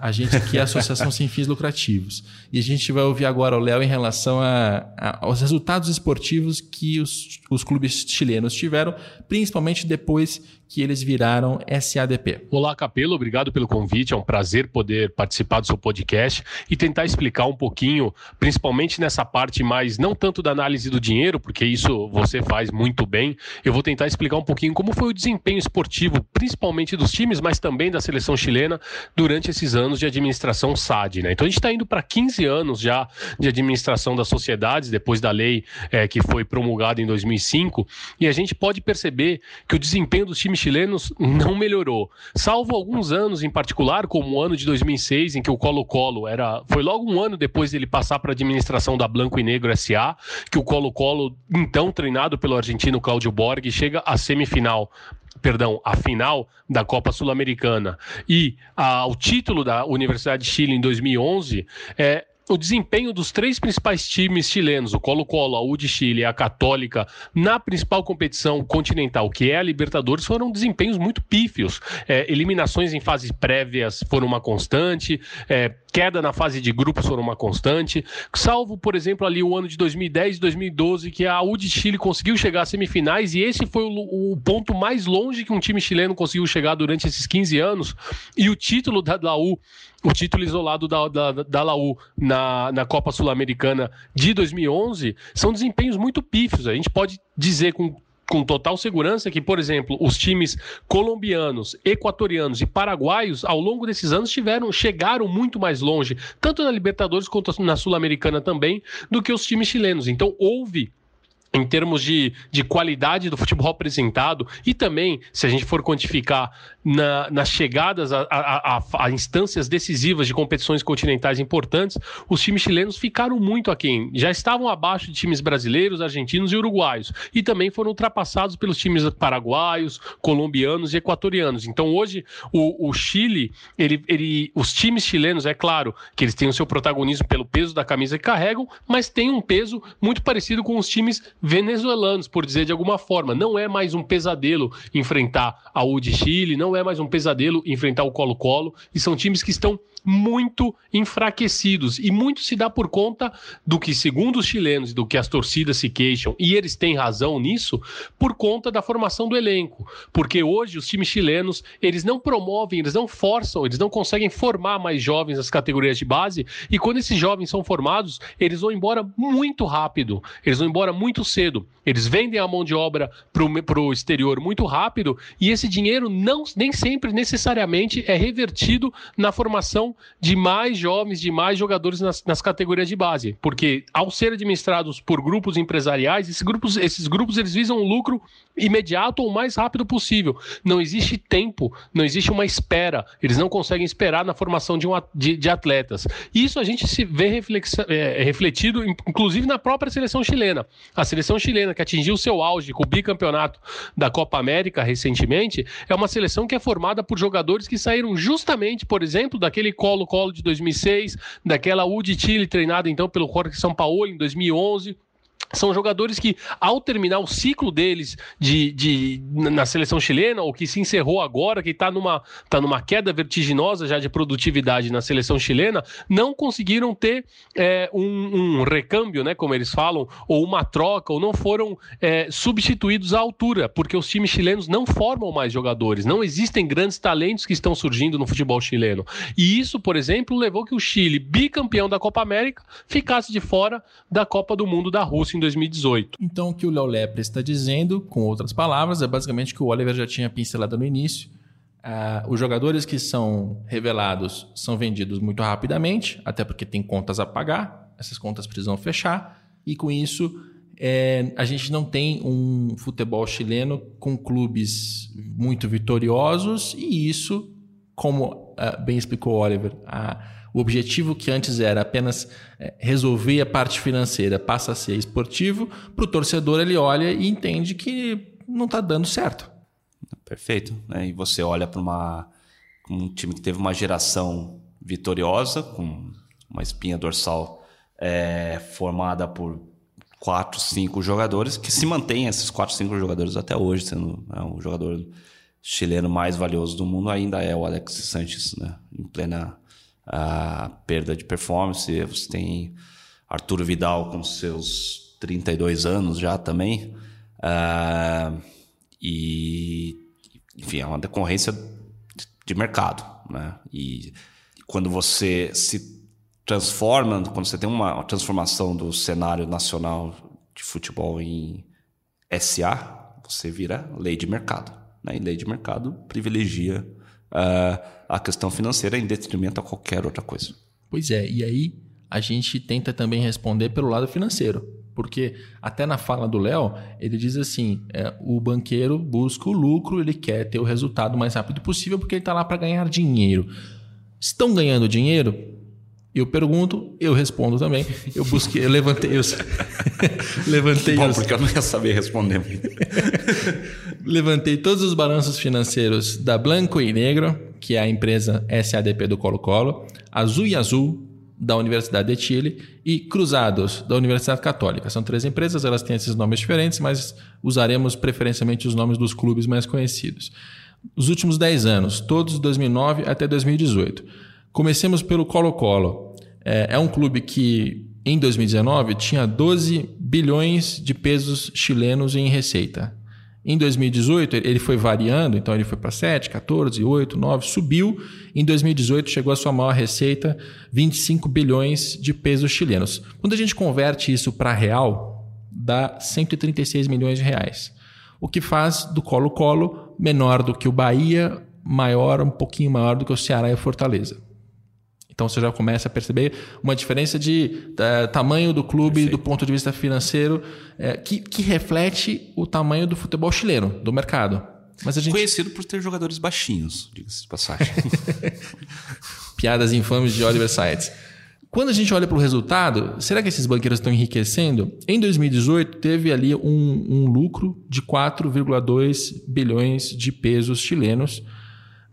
A gente aqui é a Associação Sem Fins Lucrativos. E a gente vai ouvir agora o Léo em relação a, a, aos resultados esportivos que os, os clubes chilenos tiveram, principalmente depois que eles viraram SADP. Olá, Capelo, obrigado pelo convite. É um prazer poder participar do seu podcast e tentar explicar um pouquinho, principalmente nessa parte mais, não tanto da análise do dinheiro, porque isso você faz muito bem. Eu vou tentar explicar um pouquinho como foi o desempenho esportivo, principalmente dos times, mas também da seleção chilena, durante esses anos de administração SAD. Né? Então a gente está indo para 15 anos já de administração das sociedades, depois da lei é, que foi promulgada em 2005, e a gente pode perceber que o desempenho dos times chilenos não melhorou. Salvo alguns anos em particular, como o ano de 2006, em que o Colo-Colo era. Foi logo um ano depois dele passar para a administração da Blanco e Negro SA, que o Colo-Colo, então treinado pelo argentino Cláudio Borg, chega à semifinal perdão, a final da Copa Sul-Americana e ao título da Universidade de Chile em 2011, é, o desempenho dos três principais times chilenos, o Colo-Colo, a U de Chile e a Católica, na principal competição continental, que é a Libertadores, foram desempenhos muito pífios. É, eliminações em fases prévias foram uma constante, é, queda na fase de grupos foram uma constante, salvo, por exemplo, ali o ano de 2010 e 2012, que a U de Chile conseguiu chegar às semifinais, e esse foi o, o ponto mais longe que um time chileno conseguiu chegar durante esses 15 anos, e o título da, da U o título isolado da, da, da Laú na, na Copa Sul-Americana de 2011 são desempenhos muito pífios. A gente pode dizer com com total segurança que, por exemplo, os times colombianos, equatorianos e paraguaios, ao longo desses anos, tiveram, chegaram muito mais longe, tanto na Libertadores quanto na Sul-Americana também, do que os times chilenos. Então, houve em termos de, de qualidade do futebol apresentado e também, se a gente for quantificar na, nas chegadas a, a, a, a, instâncias decisivas de competições continentais importantes, os times chilenos ficaram muito aquém. Já estavam abaixo de times brasileiros, argentinos e uruguaios. E também foram ultrapassados pelos times paraguaios, colombianos e equatorianos. Então hoje o, o Chile, ele, ele, os times chilenos, é claro que eles têm o seu protagonismo pelo peso da camisa que carregam, mas tem um peso muito parecido com os times venezuelanos, por dizer de alguma forma. Não é mais um pesadelo enfrentar a U de Chile, não é mais um pesadelo enfrentar o Colo-Colo, e são times que estão muito enfraquecidos. E muito se dá por conta do que, segundo os chilenos, do que as torcidas se queixam, e eles têm razão nisso, por conta da formação do elenco. Porque hoje os times chilenos, eles não promovem, eles não forçam, eles não conseguem formar mais jovens nas categorias de base, e quando esses jovens são formados, eles vão embora muito rápido, eles vão embora muito cedo. Eles vendem a mão de obra para o exterior muito rápido, e esse dinheiro não, nem sempre necessariamente é revertido na formação de mais jovens, de mais jogadores nas, nas categorias de base. Porque ao ser administrados por grupos empresariais, esses grupos, esses grupos eles visam um lucro imediato ou mais rápido possível. Não existe tempo, não existe uma espera. Eles não conseguem esperar na formação de, um, de, de atletas. Isso a gente se vê é, refletido, inclusive, na própria seleção chilena. A seleção seleção chilena, que atingiu seu auge com o bicampeonato da Copa América recentemente, é uma seleção que é formada por jogadores que saíram justamente, por exemplo, daquele Colo-Colo de 2006, daquela U de Chile treinada então pelo Jorge São Paulo em 2011 são jogadores que, ao terminar o ciclo deles de, de, na seleção chilena, ou que se encerrou agora, que está numa, tá numa queda vertiginosa já de produtividade na seleção chilena, não conseguiram ter é, um, um, recâmbio, né, como eles falam, ou uma troca, ou não foram é, substituídos à altura, porque os times chilenos não formam mais jogadores, não existem grandes talentos que estão surgindo no futebol chileno. E isso, por exemplo, levou que o Chile, bicampeão da Copa América, ficasse de fora da Copa do Mundo da Rússia em 2018. Então, o que o Léo Lepre está dizendo, com outras palavras, é basicamente que o Oliver já tinha pincelado no início. Uh, os jogadores que são revelados são vendidos muito rapidamente, até porque tem contas a pagar, essas contas precisam fechar, e com isso é, a gente não tem um futebol chileno com clubes muito vitoriosos, e isso, como uh, bem explicou o Oliver, a o objetivo que antes era apenas é, resolver a parte financeira passa a ser esportivo. Para o torcedor, ele olha e entende que não está dando certo. Perfeito. Né? E você olha para um time que teve uma geração vitoriosa, com uma espinha dorsal é, formada por quatro, cinco jogadores, que se mantém esses quatro, cinco jogadores até hoje, sendo né, o jogador chileno mais valioso do mundo, ainda é o Alex Sanches, né? em plena a perda de performance. Você tem Arturo Vidal com seus 32 anos já também. Uh, e, enfim, é uma decorrência de mercado. Né? E quando você se transforma, quando você tem uma transformação do cenário nacional de futebol em SA, você vira lei de mercado. Né? E lei de mercado privilegia uh, a questão financeira em detrimento a qualquer outra coisa. Pois é, e aí a gente tenta também responder pelo lado financeiro. Porque até na fala do Léo, ele diz assim: é, o banqueiro busca o lucro, ele quer ter o resultado o mais rápido possível porque ele está lá para ganhar dinheiro. Estão ganhando dinheiro? Eu pergunto, eu respondo também. Eu busquei, eu levantei os. levantei Bom, os... porque eu não ia saber responder. levantei todos os balanços financeiros da Blanco e Negro, que é a empresa SADP do Colo-Colo, Azul e Azul, da Universidade de Chile, e Cruzados, da Universidade Católica. São três empresas, elas têm esses nomes diferentes, mas usaremos preferencialmente os nomes dos clubes mais conhecidos. Os últimos 10 anos, todos de 2009 até 2018. Comecemos pelo Colo-Colo. É, é um clube que, em 2019, tinha 12 bilhões de pesos chilenos em receita. Em 2018, ele foi variando, então ele foi para 7, 14, 8, 9, subiu. Em 2018, chegou a sua maior receita, 25 bilhões de pesos chilenos. Quando a gente converte isso para real, dá 136 milhões de reais. O que faz do Colo-Colo menor do que o Bahia, maior, um pouquinho maior do que o Ceará e o Fortaleza. Então você já começa a perceber uma diferença de uh, tamanho do clube Perfeito. do ponto de vista financeiro uh, que, que reflete o tamanho do futebol chileno, do mercado. Mas a gente... Conhecido por ter jogadores baixinhos, diga-se de passagem. Piadas infames de Oliver Sides. Quando a gente olha para o resultado, será que esses banqueiros estão enriquecendo? Em 2018, teve ali um, um lucro de 4,2 bilhões de pesos chilenos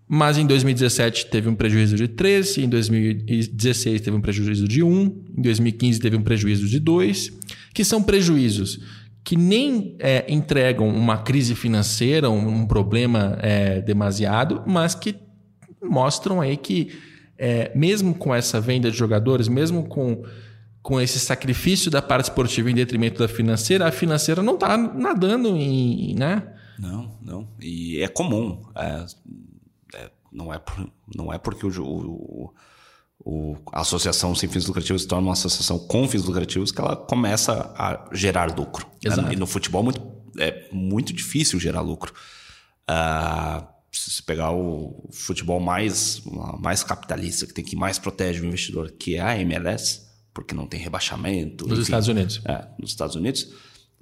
mas em 2017 teve um prejuízo de 3, em 2016 teve um prejuízo de 1, em 2015 teve um prejuízo de 2, que são prejuízos que nem é, entregam uma crise financeira, um, um problema é, demasiado, mas que mostram aí que é, mesmo com essa venda de jogadores, mesmo com, com esse sacrifício da parte esportiva em detrimento da financeira, a financeira não está nadando em. Né? Não, não. E é comum. É, não é, por, não é porque o, o, o, a associação sem fins lucrativos se torna uma associação com fins lucrativos que ela começa a gerar lucro. Né? E no futebol muito, é muito difícil gerar lucro. Uh, se pegar o futebol mais, mais capitalista, que tem que mais protege o investidor, que é a MLS, porque não tem rebaixamento. Nos enfim, Estados Unidos. É, nos Estados Unidos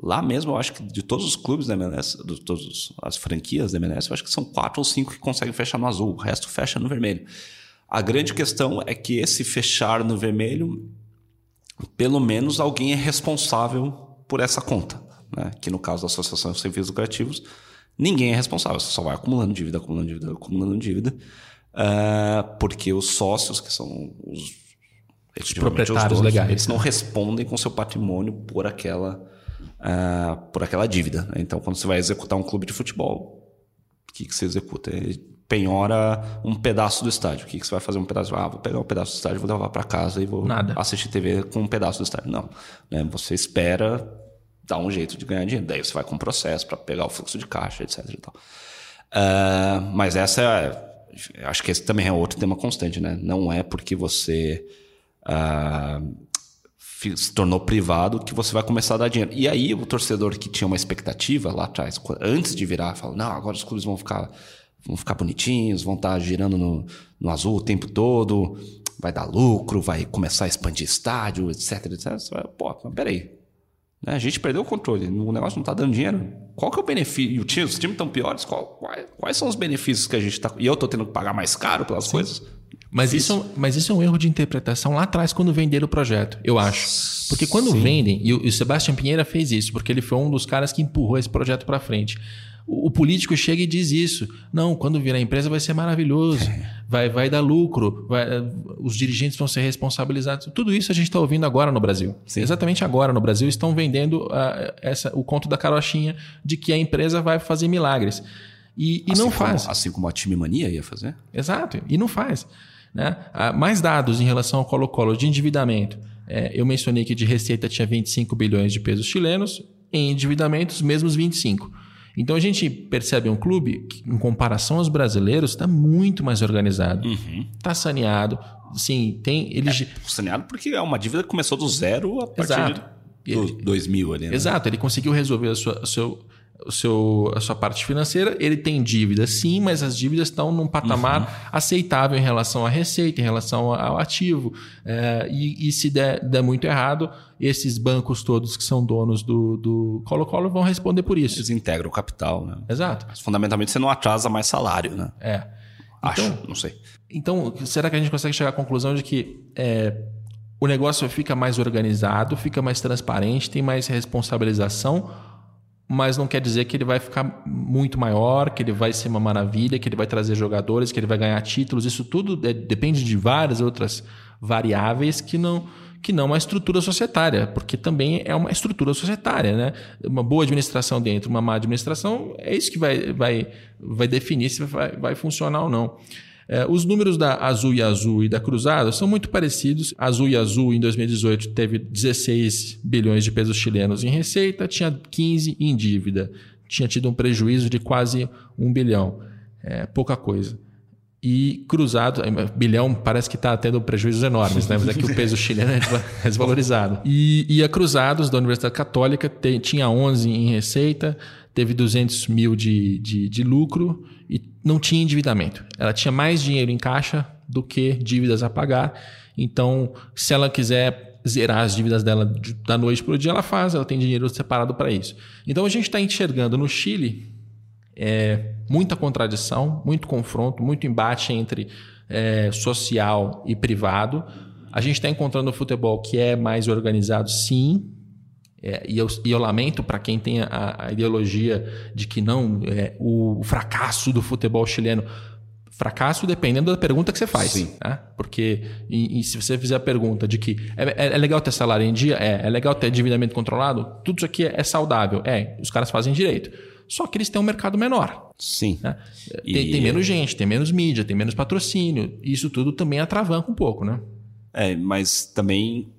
Lá mesmo, eu acho que de todos os clubes da MLS, de todas as franquias da MLS, eu acho que são quatro ou cinco que conseguem fechar no azul, o resto fecha no vermelho. A grande questão é que esse fechar no vermelho, pelo menos alguém é responsável por essa conta. né? que no caso da associação de serviços lucrativos, ninguém é responsável, você só vai acumulando dívida, acumulando dívida, acumulando dívida, uh, porque os sócios, que são os, os proprietários os donos, legais, eles não respondem com seu patrimônio por aquela, uh, por aquela dívida. Né? Então, quando você vai executar um clube de futebol, o que, que você executa? É penhora um pedaço do estádio. O que, que você vai fazer um pedaço? Ah, vou pegar um pedaço do estádio, vou levar para casa e vou Nada. assistir TV com um pedaço do estádio. Não. Né? Você espera dar um jeito de ganhar dinheiro. Daí você vai com um processo para pegar o fluxo de caixa, etc. E tal. Uh, mas essa é. Acho que esse também é outro tema constante, né? Não é porque você uh, se tornou privado que você vai começar a dar dinheiro. E aí o torcedor que tinha uma expectativa lá atrás, antes de virar, fala: não, agora os clubes vão ficar vão ficar bonitinhos, vão estar girando no, no azul o tempo todo, vai dar lucro, vai começar a expandir estádio, etc, etc. Pô, mas peraí. Né? A gente perdeu o controle, o negócio não está dando dinheiro. Qual que é o benefício? E o time, os times estão piores, qual, quais, quais, são os benefícios que a gente está... E eu estou tendo que pagar mais caro pelas Sim. coisas? Mas isso, mas isso é um erro de interpretação lá atrás, quando venderam o projeto, eu acho. Porque quando Sim. vendem, e o, e o Sebastião Pinheira fez isso, porque ele foi um dos caras que empurrou esse projeto para frente. O, político chega e diz isso. Não, quando virar empresa vai ser maravilhoso, é. vai, vai dar lucro, vai, os dirigentes vão ser responsabilizados. Tudo isso a gente está ouvindo agora no Brasil. Sim. Exatamente agora no Brasil estão vendendo uh, essa, o conto da carochinha de que a empresa vai fazer milagres. E, e assim não como, faz. Assim como a time mania ia fazer? Exato, e não faz. Né? Uh, mais dados em relação ao Colo-Colo de endividamento. É, eu mencionei que de receita tinha 25 bilhões de pesos chilenos, em endividamentos, mesmos 25. Então a gente percebe um clube que, em comparação aos brasileiros, está muito mais organizado. Está uhum. Tá saneado. Sim, tem. Ele... É, saneado porque é uma dívida que começou do zero a partir Exato. de 2000 ali. Né? Exato, ele conseguiu resolver a sua, seu, o seu, a sua parte financeira. Ele tem dívida, sim, mas as dívidas estão num patamar uhum. aceitável em relação à receita, em relação ao ativo. É, e, e, se der, der, muito errado, esses bancos todos que são donos do Colo-Colo vão responder por isso. Eles integram o capital, né? Exato. Mas, fundamentalmente você não atrasa mais salário, né? É. Acho, então, não sei. Então, será que a gente consegue chegar à conclusão de que é, o negócio fica mais organizado, fica mais transparente, tem mais responsabilização? Mas não quer dizer que ele vai ficar muito maior, que ele vai ser uma maravilha, que ele vai trazer jogadores, que ele vai ganhar títulos. Isso tudo é, depende de várias outras variáveis que não que não uma estrutura societária, porque também é uma estrutura societária, né? Uma boa administração dentro, uma má administração, é isso que vai, vai, vai definir se vai, vai funcionar ou não. É, os números da Azul e Azul e da Cruzada são muito parecidos. Azul e Azul, em 2018, teve 16 bilhões de pesos chilenos em receita, tinha 15 em dívida. Tinha tido um prejuízo de quase 1 bilhão. É pouca coisa. E cruzado, é, bilhão parece que está tendo prejuízos enormes, né? mas é que o peso chileno é desvalorizado. E, e a Cruzados, da Universidade Católica, te, tinha 11 em receita, teve 200 mil de, de, de lucro e não tinha endividamento. Ela tinha mais dinheiro em caixa do que dívidas a pagar. Então, se ela quiser zerar as dívidas dela da noite para o dia, ela faz, ela tem dinheiro separado para isso. Então, a gente está enxergando no Chile é, muita contradição, muito confronto, muito embate entre é, social e privado. A gente está encontrando o futebol que é mais organizado, sim, é, e, eu, e, eu, lamento para quem tem a, a, ideologia de que não, é, o, fracasso do futebol chileno. Fracasso dependendo da pergunta que você faz. Sim. Tá? Porque e, e se você fizer a pergunta de que é, é, é, legal ter salário em dia, é, é legal ter endividamento controlado, tudo isso aqui é, é, saudável. É, os caras fazem direito. Só que eles têm um mercado menor. Sim. Né? Tem, tem, menos gente, tem menos mídia, tem menos patrocínio. Isso tudo também atravanca um pouco, né? É, mas também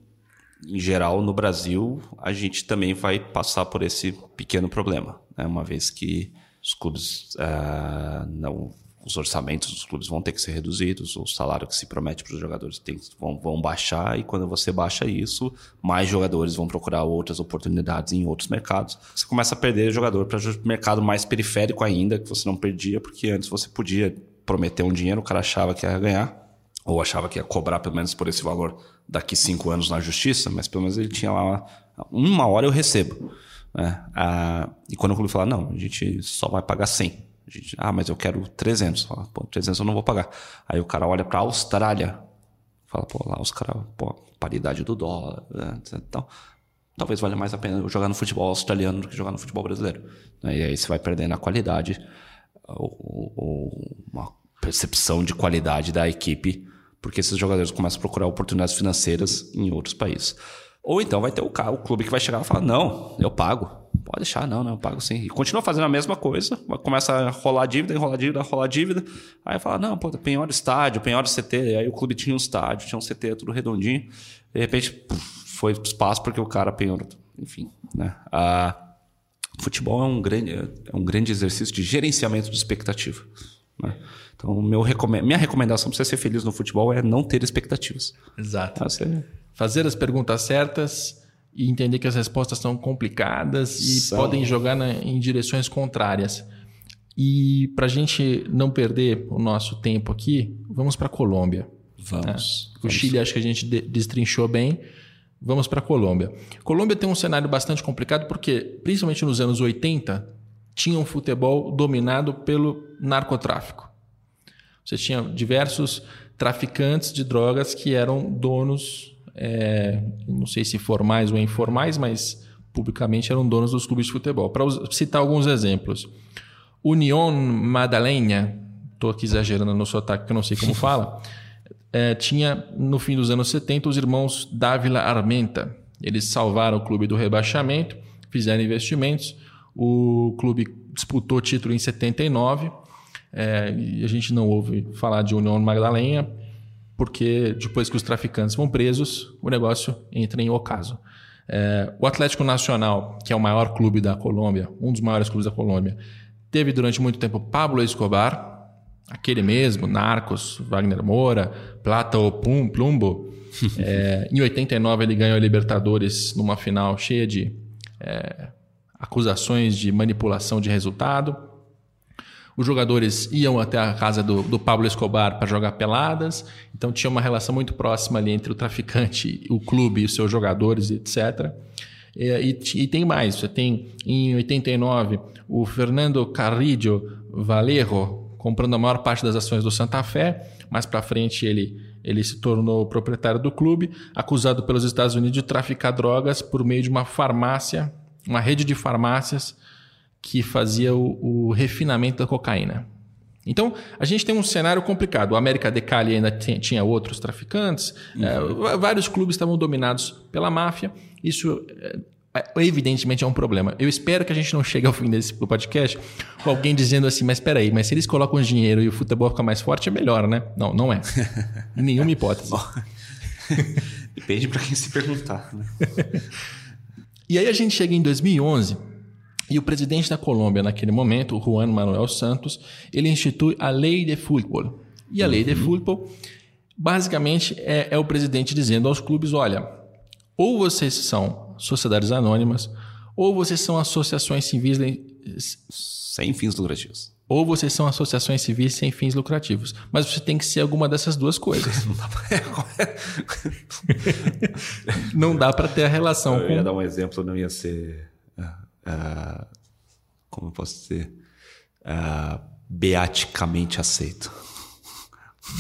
em geral, no Brasil, a gente também vai passar por esse pequeno problema, né? uma vez que os clubes uh, não os orçamentos dos clubes vão ter que ser reduzidos, o salário que se promete para os jogadores tem, vão, vão baixar, e quando você baixa isso, mais jogadores vão procurar outras oportunidades em outros mercados. Você começa a perder jogador para mercado mais periférico ainda, que você não perdia, porque antes você podia prometer um dinheiro, o cara achava que ia ganhar, ou achava que ia cobrar pelo menos por esse valor daqui cinco anos na justiça, mas pelo menos ele tinha lá uma hora eu recebo. Né? Ah, e quando o clube fala, não, a gente só vai pagar 100. A gente, ah, mas eu quero 300. Fala, pô, 300 eu não vou pagar. Aí o cara olha para a Austrália, fala, pô, lá os caras, pô, paridade do dólar, né? então talvez valha mais a pena jogar no futebol australiano do que jogar no futebol brasileiro. Né? E aí você vai perdendo a qualidade, ou, ou uma percepção de qualidade da equipe, porque esses jogadores começam a procurar oportunidades financeiras em outros países. Ou então vai ter o, o clube que vai chegar e falar: não, eu pago. Pode deixar, não, não, eu pago sim. E continua fazendo a mesma coisa, começa a rolar dívida, enrolar dívida, rolar dívida. Aí fala: não, pô, penhora estádio, penhora CT. E aí o clube tinha um estádio, tinha um CT tudo redondinho. De repente, puf, foi espaço porque o cara penhorou. Enfim, né? Ah, futebol é um grande, é um grande exercício de gerenciamento de expectativa. Né? Então, meu recome minha recomendação para você ser feliz no futebol é não ter expectativas. Exato. Ah, você... Fazer as perguntas certas e entender que as respostas são complicadas e são... podem jogar na, em direções contrárias. E para a gente não perder o nosso tempo aqui, vamos para a Colômbia. Vamos. Né? O vamos. Chile acho que a gente destrinchou bem. Vamos para a Colômbia. Colômbia tem um cenário bastante complicado porque, principalmente nos anos 80, tinha um futebol dominado pelo narcotráfico. Você tinha diversos traficantes de drogas que eram donos, é, não sei se formais ou informais, mas publicamente eram donos dos clubes de futebol. Para citar alguns exemplos. União Madalena, estou aqui exagerando no sotaque que eu não sei como fala, é, tinha no fim dos anos 70 os irmãos Dávila Armenta. Eles salvaram o clube do rebaixamento, fizeram investimentos, o clube disputou título em 79 é, e a gente não ouve falar de União Magdalena porque depois que os traficantes vão presos, o negócio entra em ocaso. É, o Atlético Nacional, que é o maior clube da Colômbia, um dos maiores clubes da Colômbia, teve durante muito tempo Pablo Escobar, aquele mesmo, Narcos, Wagner Moura, Plata ou Plumbo. é, em 89 ele ganhou a Libertadores numa final cheia de é, acusações de manipulação de resultado. Os jogadores iam até a casa do, do Pablo Escobar para jogar peladas, então tinha uma relação muito próxima ali entre o traficante, o clube e os seus jogadores, etc. E, e, e, tem mais, você tem em 89 o Fernando Carrillo Valerro comprando a maior parte das ações do Santa Fé, mais para frente ele, ele se tornou proprietário do clube, acusado pelos Estados Unidos de traficar drogas por meio de uma farmácia uma rede de farmácias que fazia o, o refinamento da cocaína. Então, a gente tem um cenário complicado. O América de Cali ainda tinha outros traficantes, uhum. é, vários clubes estavam dominados pela máfia. Isso, é, evidentemente, é um problema. Eu espero que a gente não chegue ao fim desse podcast com alguém dizendo assim: mas espera aí, mas se eles colocam dinheiro e o futebol fica mais forte, é melhor, né? Não, não é. Em nenhuma hipótese. Depende para quem se perguntar. Né? E aí a gente chega em 2011 e o presidente da Colômbia, naquele momento, Juan Manuel Santos, ele institui a Lei de Futebol. E a Lei de uhum. Futebol, basicamente, é, é o presidente dizendo aos clubes: olha, ou vocês são sociedades anônimas, ou vocês são associações civis sem fins lucrativos ou vocês são associações civis sem fins lucrativos. Mas você tem que ser alguma dessas duas coisas. não dá para ter a relação. Eu com... ia dar um exemplo, não ia ser. Uh, como posso dizer? Uh, beaticamente aceito.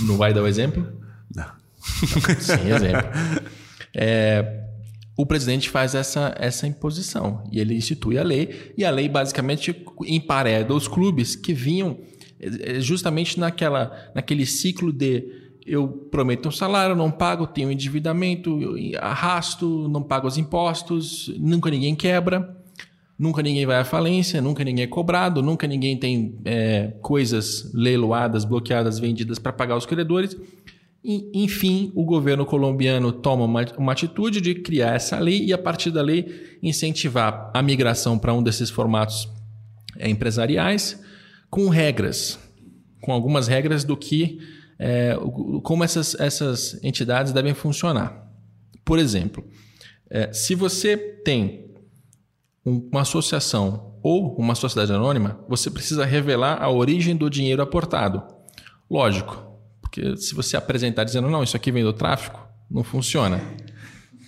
Não vai dar o exemplo? Não. Sem exemplo. É, o presidente faz essa, essa imposição e ele institui a lei, e a lei basicamente empareda os clubes que vinham eh, justamente naquela, naquele ciclo de eu prometo um salário, não pago, tenho endividamento, arrasto, não pago os impostos, nunca ninguém quebra, nunca ninguém vai à falência, nunca ninguém é cobrado, nunca ninguém tem é, coisas leiloadas, bloqueadas, vendidas para pagar os credores. Enfim, o governo colombiano toma uma, uma, atitude de criar essa lei e, a partir da lei, incentivar a migração para um desses formatos é, empresariais com regras, com algumas regras do que, é, como essas, essas entidades devem funcionar. Por exemplo, é, se você tem uma associação ou uma sociedade anônima, você precisa revelar a origem do dinheiro aportado. Lógico, porque se você apresentar dizendo, não, isso aqui vem do tráfico, não funciona.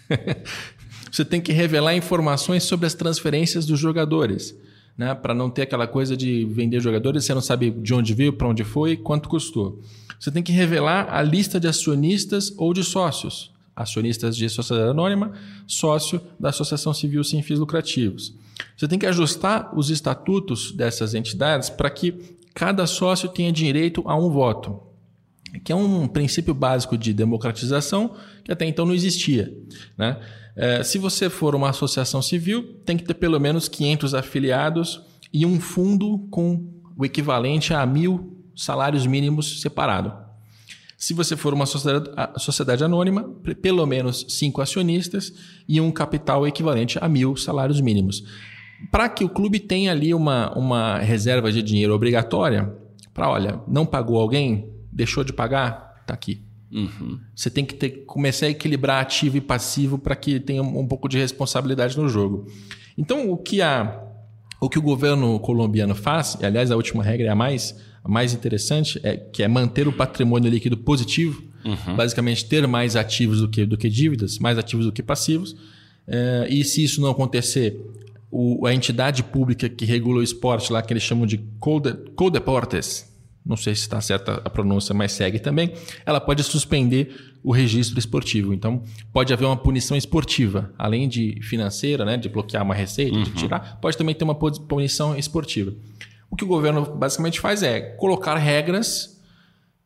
você tem que revelar informações sobre as transferências dos jogadores. Né? Para não ter aquela coisa de vender jogadores, você não sabe de onde veio, para onde foi, quanto custou. Você tem que revelar a lista de acionistas ou de sócios. Acionistas de sociedade anônima, sócio da associação civil sem fins lucrativos. Você tem que ajustar os estatutos dessas entidades para que cada sócio tenha direito a um voto, que é um princípio básico de democratização que até então não existia. Né? É, se você for uma associação civil, tem que ter pelo menos 500 afiliados e um fundo com o equivalente a mil salários mínimos separado. Se você for uma sociedade, sociedade anônima, pelo menos cinco acionistas e um capital equivalente a mil salários mínimos. Para que o clube tenha ali uma, uma reserva de dinheiro obrigatória, para olha, não pagou alguém, deixou de pagar, tá aqui. Uhum. Você tem que ter, começar a equilibrar ativo e passivo para que tenha um, um pouco de responsabilidade no jogo. Então, o que a o que o governo colombiano faz, e aliás a última regra é a mais, mais interessante, é que é manter o patrimônio líquido positivo, uhum. basicamente ter mais ativos do que, do que dívidas, mais ativos do que passivos. É, e se isso não acontecer, o, a entidade pública que regula o esporte lá, que eles chamam de Codeportes, não sei se está certa a pronúncia, mas segue também, ela pode suspender o registro esportivo. Então, pode haver uma punição esportiva, além de financeira, né, de bloquear uma receita, uhum. de tirar, pode também ter uma punição esportiva. O que o governo basicamente faz é colocar regras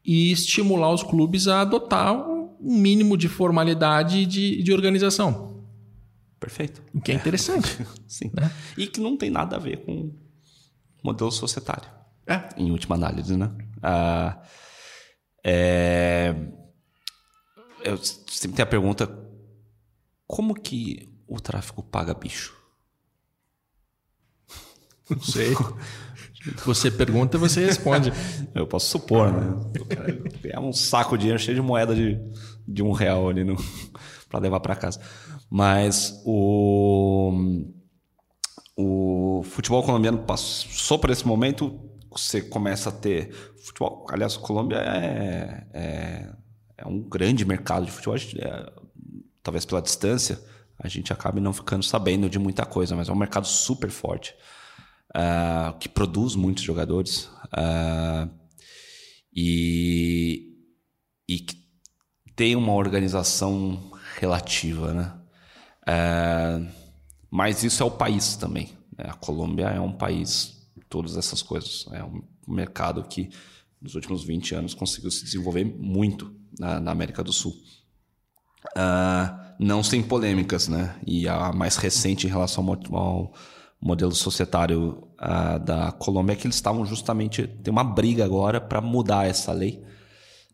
e estimular os clubes a adotar um mínimo de formalidade e de, de organização. Perfeito. O que é interessante. Sim. Né? E que não tem nada a ver com modelo societário. É. Em última análise, né? Ah, é... Eu sempre tenho a pergunta: como que o tráfico paga bicho? Não sei. Você pergunta, você responde. Eu posso supor, né? É um saco de dinheiro cheio de moeda de, de um real ali no, para levar para casa. Mas o, o futebol colombiano passou por esse momento você começa a ter futebol. Aliás, a Colômbia é, é, é um grande mercado de futebol. É, talvez pela distância a gente acabe não ficando sabendo de muita coisa, mas é um mercado super forte uh, que produz muitos jogadores uh, e, e que tem uma organização relativa, né? Uh, mas isso é o país também. Né? A Colômbia é um país todas essas coisas. É um mercado que nos últimos 20 anos conseguiu se desenvolver muito na, na América do Sul. Uh, não sem polêmicas, né? E a mais recente em relação ao, ao modelo societário uh, da Colômbia é que eles estavam justamente. Tem uma briga agora para mudar essa lei,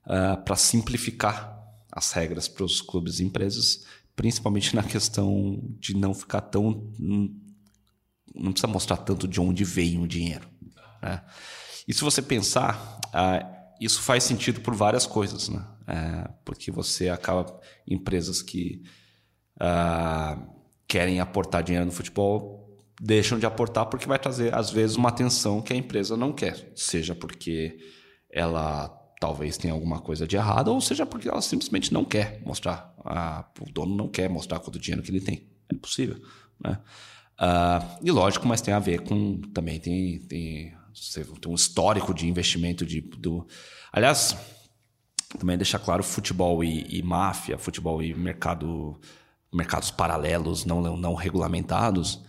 uh, ah, para simplificar as regras para os clubes e empresas, principalmente na questão de não ficar tão não precisa mostrar tanto de onde veio o dinheiro. Né? E se você pensar, ah, isso faz sentido por várias coisas, né? É, porque você acaba empresas que ah, querem aportar dinheiro no futebol deixam de aportar porque vai trazer às vezes uma atenção que a empresa não quer, seja porque ela talvez tenha alguma coisa de errado ou seja porque ela simplesmente não quer mostrar, ah, o dono não quer mostrar quanto dinheiro que ele tem. É possível, né? Uh, e lógico, mas tem a ver com. Também tem, tem, tem um histórico de investimento de, do. Aliás, também deixar claro: futebol e, e máfia, futebol e mercado, mercados paralelos não, não regulamentados,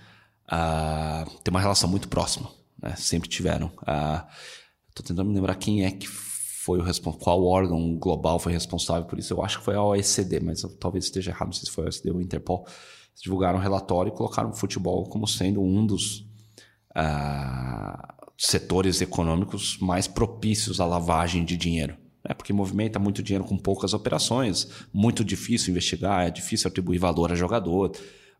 uh, tem uma relação muito próxima. Né? Sempre tiveram. Estou uh, tentando me lembrar quem é que foi o responsável, qual órgão global foi responsável por isso. Eu acho que foi a OECD, mas eu, talvez esteja errado, não sei se foi a OECD ou o Interpol divulgaram um relatório e colocaram o futebol como sendo um dos uh, setores econômicos mais propícios à lavagem de dinheiro. Né? Porque movimenta muito dinheiro com poucas operações, muito difícil investigar, é difícil atribuir valor a jogador.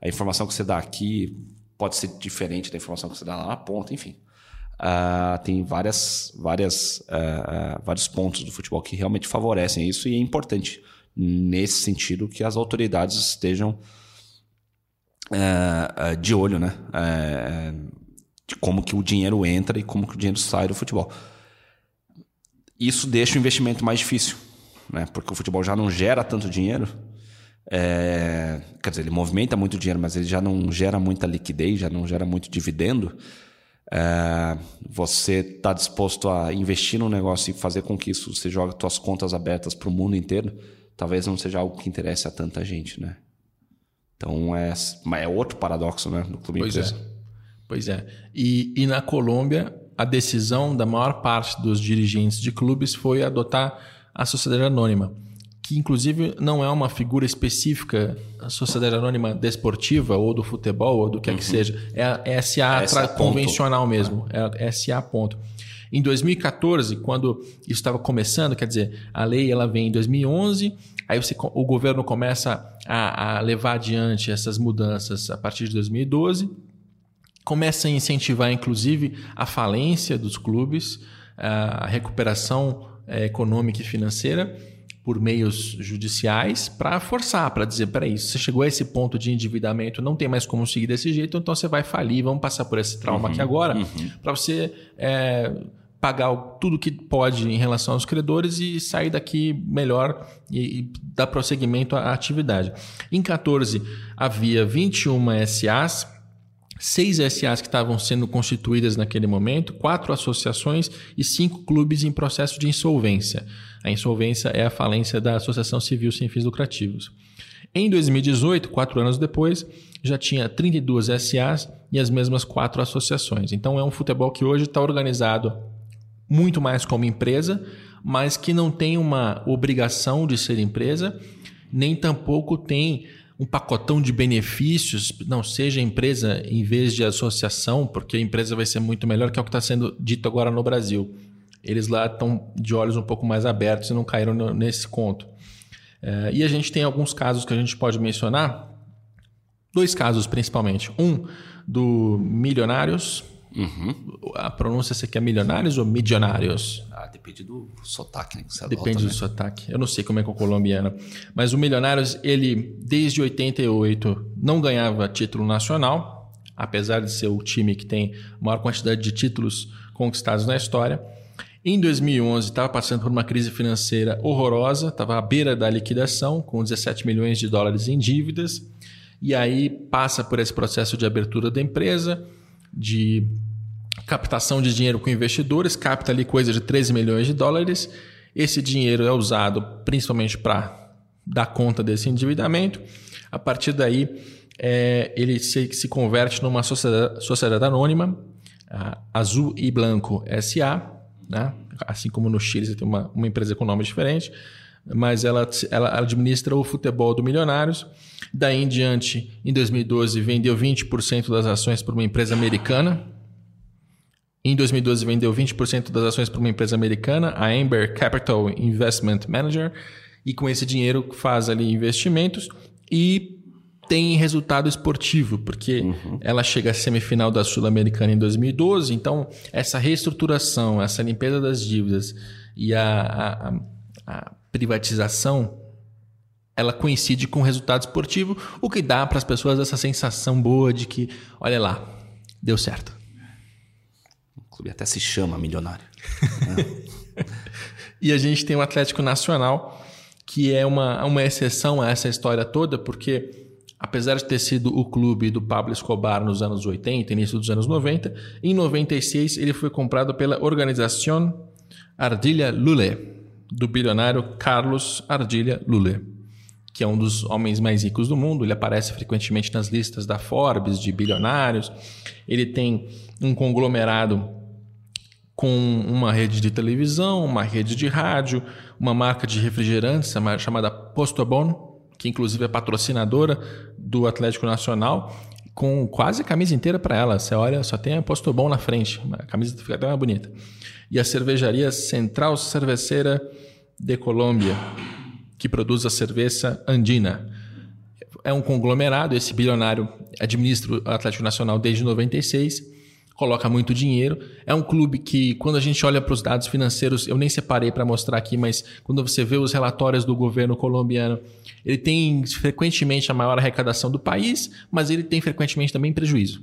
A informação que você dá aqui pode ser diferente da informação que você dá lá na ponta, enfim. Uh, tem várias, várias, uh, uh, vários pontos do futebol que realmente favorecem isso e é importante nesse sentido que as autoridades estejam de olho, né? De como que o dinheiro entra e como que o dinheiro sai do futebol. Isso deixa o investimento mais difícil, né? Porque o futebol já não gera tanto dinheiro. É, quer dizer, ele movimenta muito dinheiro, mas ele já não gera muita liquidez, já não gera muito dividendo. É, você está disposto a investir no negócio e fazer com que isso você jogue suas contas abertas para o mundo inteiro talvez não seja algo que interesse a tanta gente, né? Então é, é outro paradoxo, né, do clube pois empresa. É. Pois é. E, e na Colômbia, a decisão da maior parte dos dirigentes de clubes foi adotar a sociedade anônima, que inclusive não é uma figura específica, a sociedade anônima desportiva ou do futebol ou do que uhum. que seja, é a SA, SA convencional ponto. mesmo, é a SA ponto. Em 2014, quando isso estava começando, quer dizer, a lei ela vem em 2011, aí você, o governo começa a, a levar adiante essas mudanças a partir de 2012, começa a incentivar, inclusive, a falência dos clubes, a recuperação é, econômica e financeira por meios judiciais para forçar, para dizer, peraí, você chegou a esse ponto de endividamento, não tem mais como seguir desse jeito, então você vai falir, vamos passar por esse trauma uhum, aqui agora, uhum. para você é, pagar tudo que pode em relação aos credores e sair daqui melhor e, e dar prosseguimento à atividade. Em 14 havia 21 SAs, seis SAs que estavam sendo constituídas naquele momento, quatro associações e cinco clubes em processo de insolvência. A insolvência é a falência da associação civil sem fins lucrativos. Em 2018, quatro anos depois, já tinha 32 SAs e as mesmas quatro associações. Então é um futebol que hoje está organizado muito mais como empresa, mas que não tem uma obrigação de ser empresa, nem tampouco tem um pacotão de benefícios, não seja empresa em vez de associação, porque a empresa vai ser muito melhor, que é o que está sendo dito agora no Brasil. Eles lá estão de olhos um pouco mais abertos e não caíram nesse conto. É, e a gente tem alguns casos que a gente pode mencionar, dois casos principalmente. Um do Milionários, Uhum. A pronúncia você quer milionários ou milionários? Depende do sotaque, né? depende do né? sotaque. Eu não sei como é que é o colombiano. Mas o Milionários, ele, desde 88, não ganhava título nacional, apesar de ser o time que tem a maior quantidade de títulos conquistados na história. Em 2011, estava passando por uma crise financeira horrorosa, estava à beira da liquidação, com 17 milhões de dólares em dívidas. E aí passa por esse processo de abertura da empresa de captação de dinheiro com investidores, capta ali coisa de 13 milhões de dólares. Esse dinheiro é usado principalmente para dar conta desse endividamento. A partir daí, é, ele se, se, converte numa sociedade, sociedade anônima, Azul e Blanco SA, né? assim como no Chile você tem uma, uma empresa com nome diferente, mas ela, ela administra o futebol do Milionários. Daí em diante, em 2012, vendeu 20% das ações para uma empresa americana. Em 2012, vendeu 20% das ações para uma empresa americana, a Amber Capital Investment Manager, e com esse dinheiro faz ali investimentos e tem resultado esportivo, porque uhum. ela chega à semifinal da Sul-Americana em 2012. Então, essa reestruturação, essa limpeza das dívidas e a, a, a privatização ela coincide com o resultado esportivo, o que dá para as pessoas essa sensação boa de que, olha lá, deu certo. Clube até se chama milionário. e a gente tem o Atlético Nacional, que é uma, uma exceção a essa história toda, porque apesar de ter sido o clube do Pablo Escobar nos anos 80, início dos anos 90, em 96 ele foi comprado pela Organização Ardilha Lule, do bilionário Carlos Ardilha Lule que é um dos homens mais ricos do mundo. Ele aparece frequentemente nas listas da Forbes de bilionários. Ele tem um conglomerado com uma rede de televisão, uma rede de rádio, uma marca de refrigerantes chamada Postobon, que inclusive é patrocinadora do Atlético Nacional, com quase a camisa inteira para ela. Você olha, só tem a Postobon na frente, a camisa fica até mais bonita. E a cervejaria Central Cerveceira de Colômbia, que produz a cerveja Andina. É um conglomerado, esse bilionário administra o Atlético Nacional desde 96, coloca muito dinheiro. É um clube que, quando a gente olha para os dados financeiros, eu nem separei para mostrar aqui, mas quando você vê os relatórios do governo colombiano, ele tem frequentemente a maior arrecadação do país, mas ele tem frequentemente também prejuízo.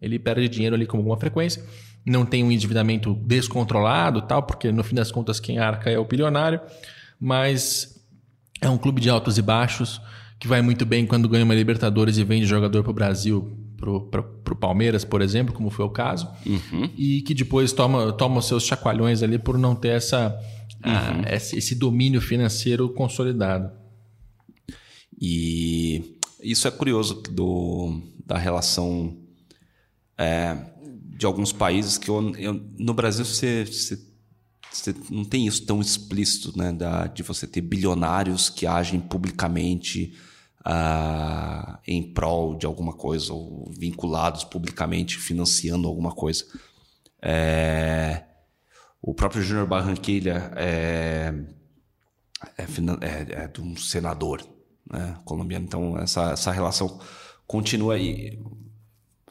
Ele perde dinheiro ali com alguma frequência, não tem um endividamento descontrolado, tal, porque no fim das contas quem arca é o bilionário, mas é um clube de altos e baixos que vai muito bem quando ganha uma Libertadores e vende jogador para o Brasil, para o Palmeiras, por exemplo, como foi o caso, uhum. e que depois toma, toma seus chacoalhões ali por não ter essa, uhum. a, esse domínio financeiro consolidado. E isso é curioso do, da relação é, de alguns países que eu, eu, no Brasil você, você, você, não tem isso tão explícito, né? Da, de você ter bilionários que agem publicamente uh, em prol de alguma coisa ou vinculados publicamente financiando alguma coisa. É, o próprio Júnior Barranquilha é, é, é, é de um senador né, colombiano. Então, essa, essa relação continua aí.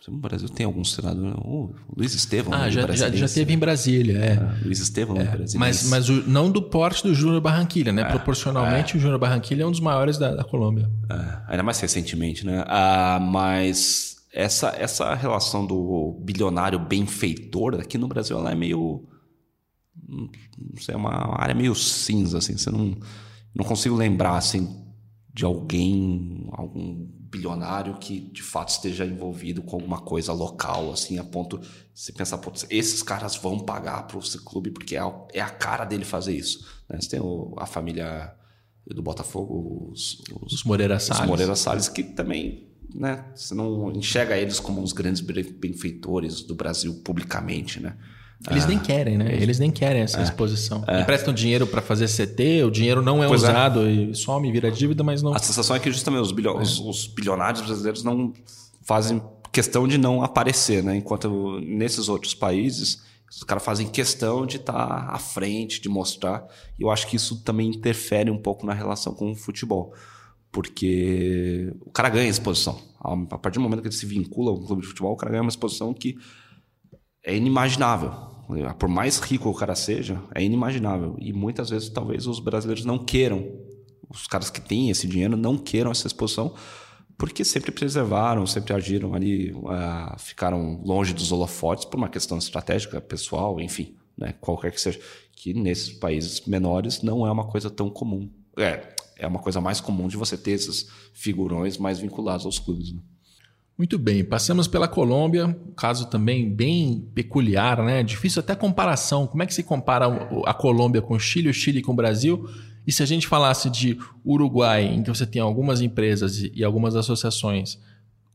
No Brasil tem alguns senadores. O Luiz Estevão. Ah, já, já, já teve em Brasília, é. Ah, Luiz Estevão, é, Mas, mas o, não do porte do Júnior Barranquilha, né? É, Proporcionalmente, é. o Júnior Barranquilha é um dos maiores da, da Colômbia. É, ainda mais recentemente, né? Ah, mas essa, essa relação do bilionário benfeitor aqui no Brasil, ela é meio. Não sei, é uma área meio cinza, assim. Você não, não consigo lembrar, assim, de alguém, algum bilionário que de fato esteja envolvido com alguma coisa local, assim, a ponto de você pensar, putz, esses caras vão pagar para o clube porque é a, é a, cara dele fazer isso. Né? Você tem o, a família do Botafogo, os, os, os Moreira Salles. Os Moreira Salles, que também né, você não enxerga eles como os grandes benfeitores do Brasil publicamente, né? Eles ah, nem querem, né? Eles nem querem essa é, exposição. É. Emprestam dinheiro para fazer CT, o dinheiro não é pois é. usado é. e some, vira dívida, mas não. A sensação é que justamente os, bilho... os, os bilionários brasileiros não fazem questão de não aparecer, né? Enquanto nesses outros países, os caras fazem questão de estar tá à frente, de mostrar. E eu acho que isso também interfere um pouco na relação com o futebol. Porque o cara ganha exposição. A partir do momento que ele se vincula ao clube de futebol, o cara ganha uma exposição que é inimaginável. Por mais rico o cara seja, é inimaginável. E muitas vezes, talvez, os brasileiros não queiram, os caras que têm esse dinheiro não queiram essa exposição, porque sempre preservaram, sempre agiram ali, uh, ficaram longe dos holofotes por uma questão estratégica, pessoal, enfim, né, qualquer que seja. Que nesses países menores não é uma coisa tão comum. É, é uma coisa mais comum de você ter esses figurões mais vinculados aos clubes. Né? Muito bem, passamos pela Colômbia, um caso também bem peculiar, né? Difícil até comparação. Como é que se compara a Colômbia com o Chile, o Chile com o Brasil? E se a gente falasse de Uruguai, em que você tem algumas empresas e algumas associações,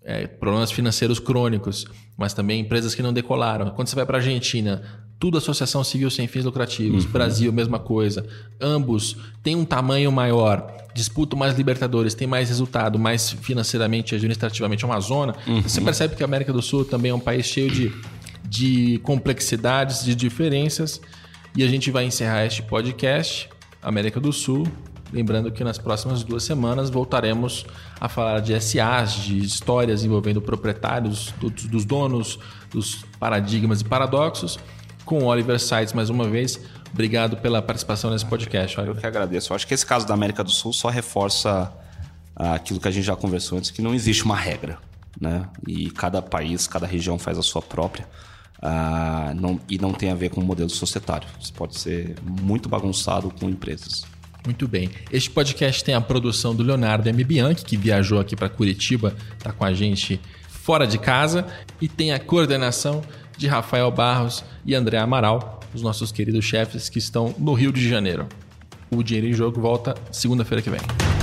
é, problemas financeiros crônicos, mas também empresas que não decolaram. Quando você vai para a Argentina, tudo associação civil sem fins lucrativos. Uhum. Brasil, mesma coisa. Ambos têm um tamanho maior, disputam mais Libertadores, têm mais resultado, mais financeiramente, administrativamente é uma zona. Uhum. Você percebe que a América do Sul também é um país cheio de, de complexidades, de diferenças. E a gente vai encerrar este podcast, América do Sul. Lembrando que nas próximas duas semanas voltaremos a falar de SAs, de histórias envolvendo proprietários, dos donos, dos paradigmas e paradoxos com o Oliver Sides mais uma vez. Obrigado pela participação nesse podcast. Oliver. Eu que agradeço. Eu acho que esse caso da América do Sul só reforça ah, aquilo que a gente já conversou antes, que não existe uma regra. Né? E cada país, cada região faz a sua própria. Ah, não, e não tem a ver com o modelo societário. Isso pode ser muito bagunçado com empresas. Muito bem. Este podcast tem a produção do Leonardo M. Bianchi, que viajou aqui para Curitiba, está com a gente fora de casa, e tem a coordenação de Rafael Barros e André Amaral, os nossos queridos chefes que estão no Rio de Janeiro. O Dinheiro em Jogo volta segunda-feira que vem.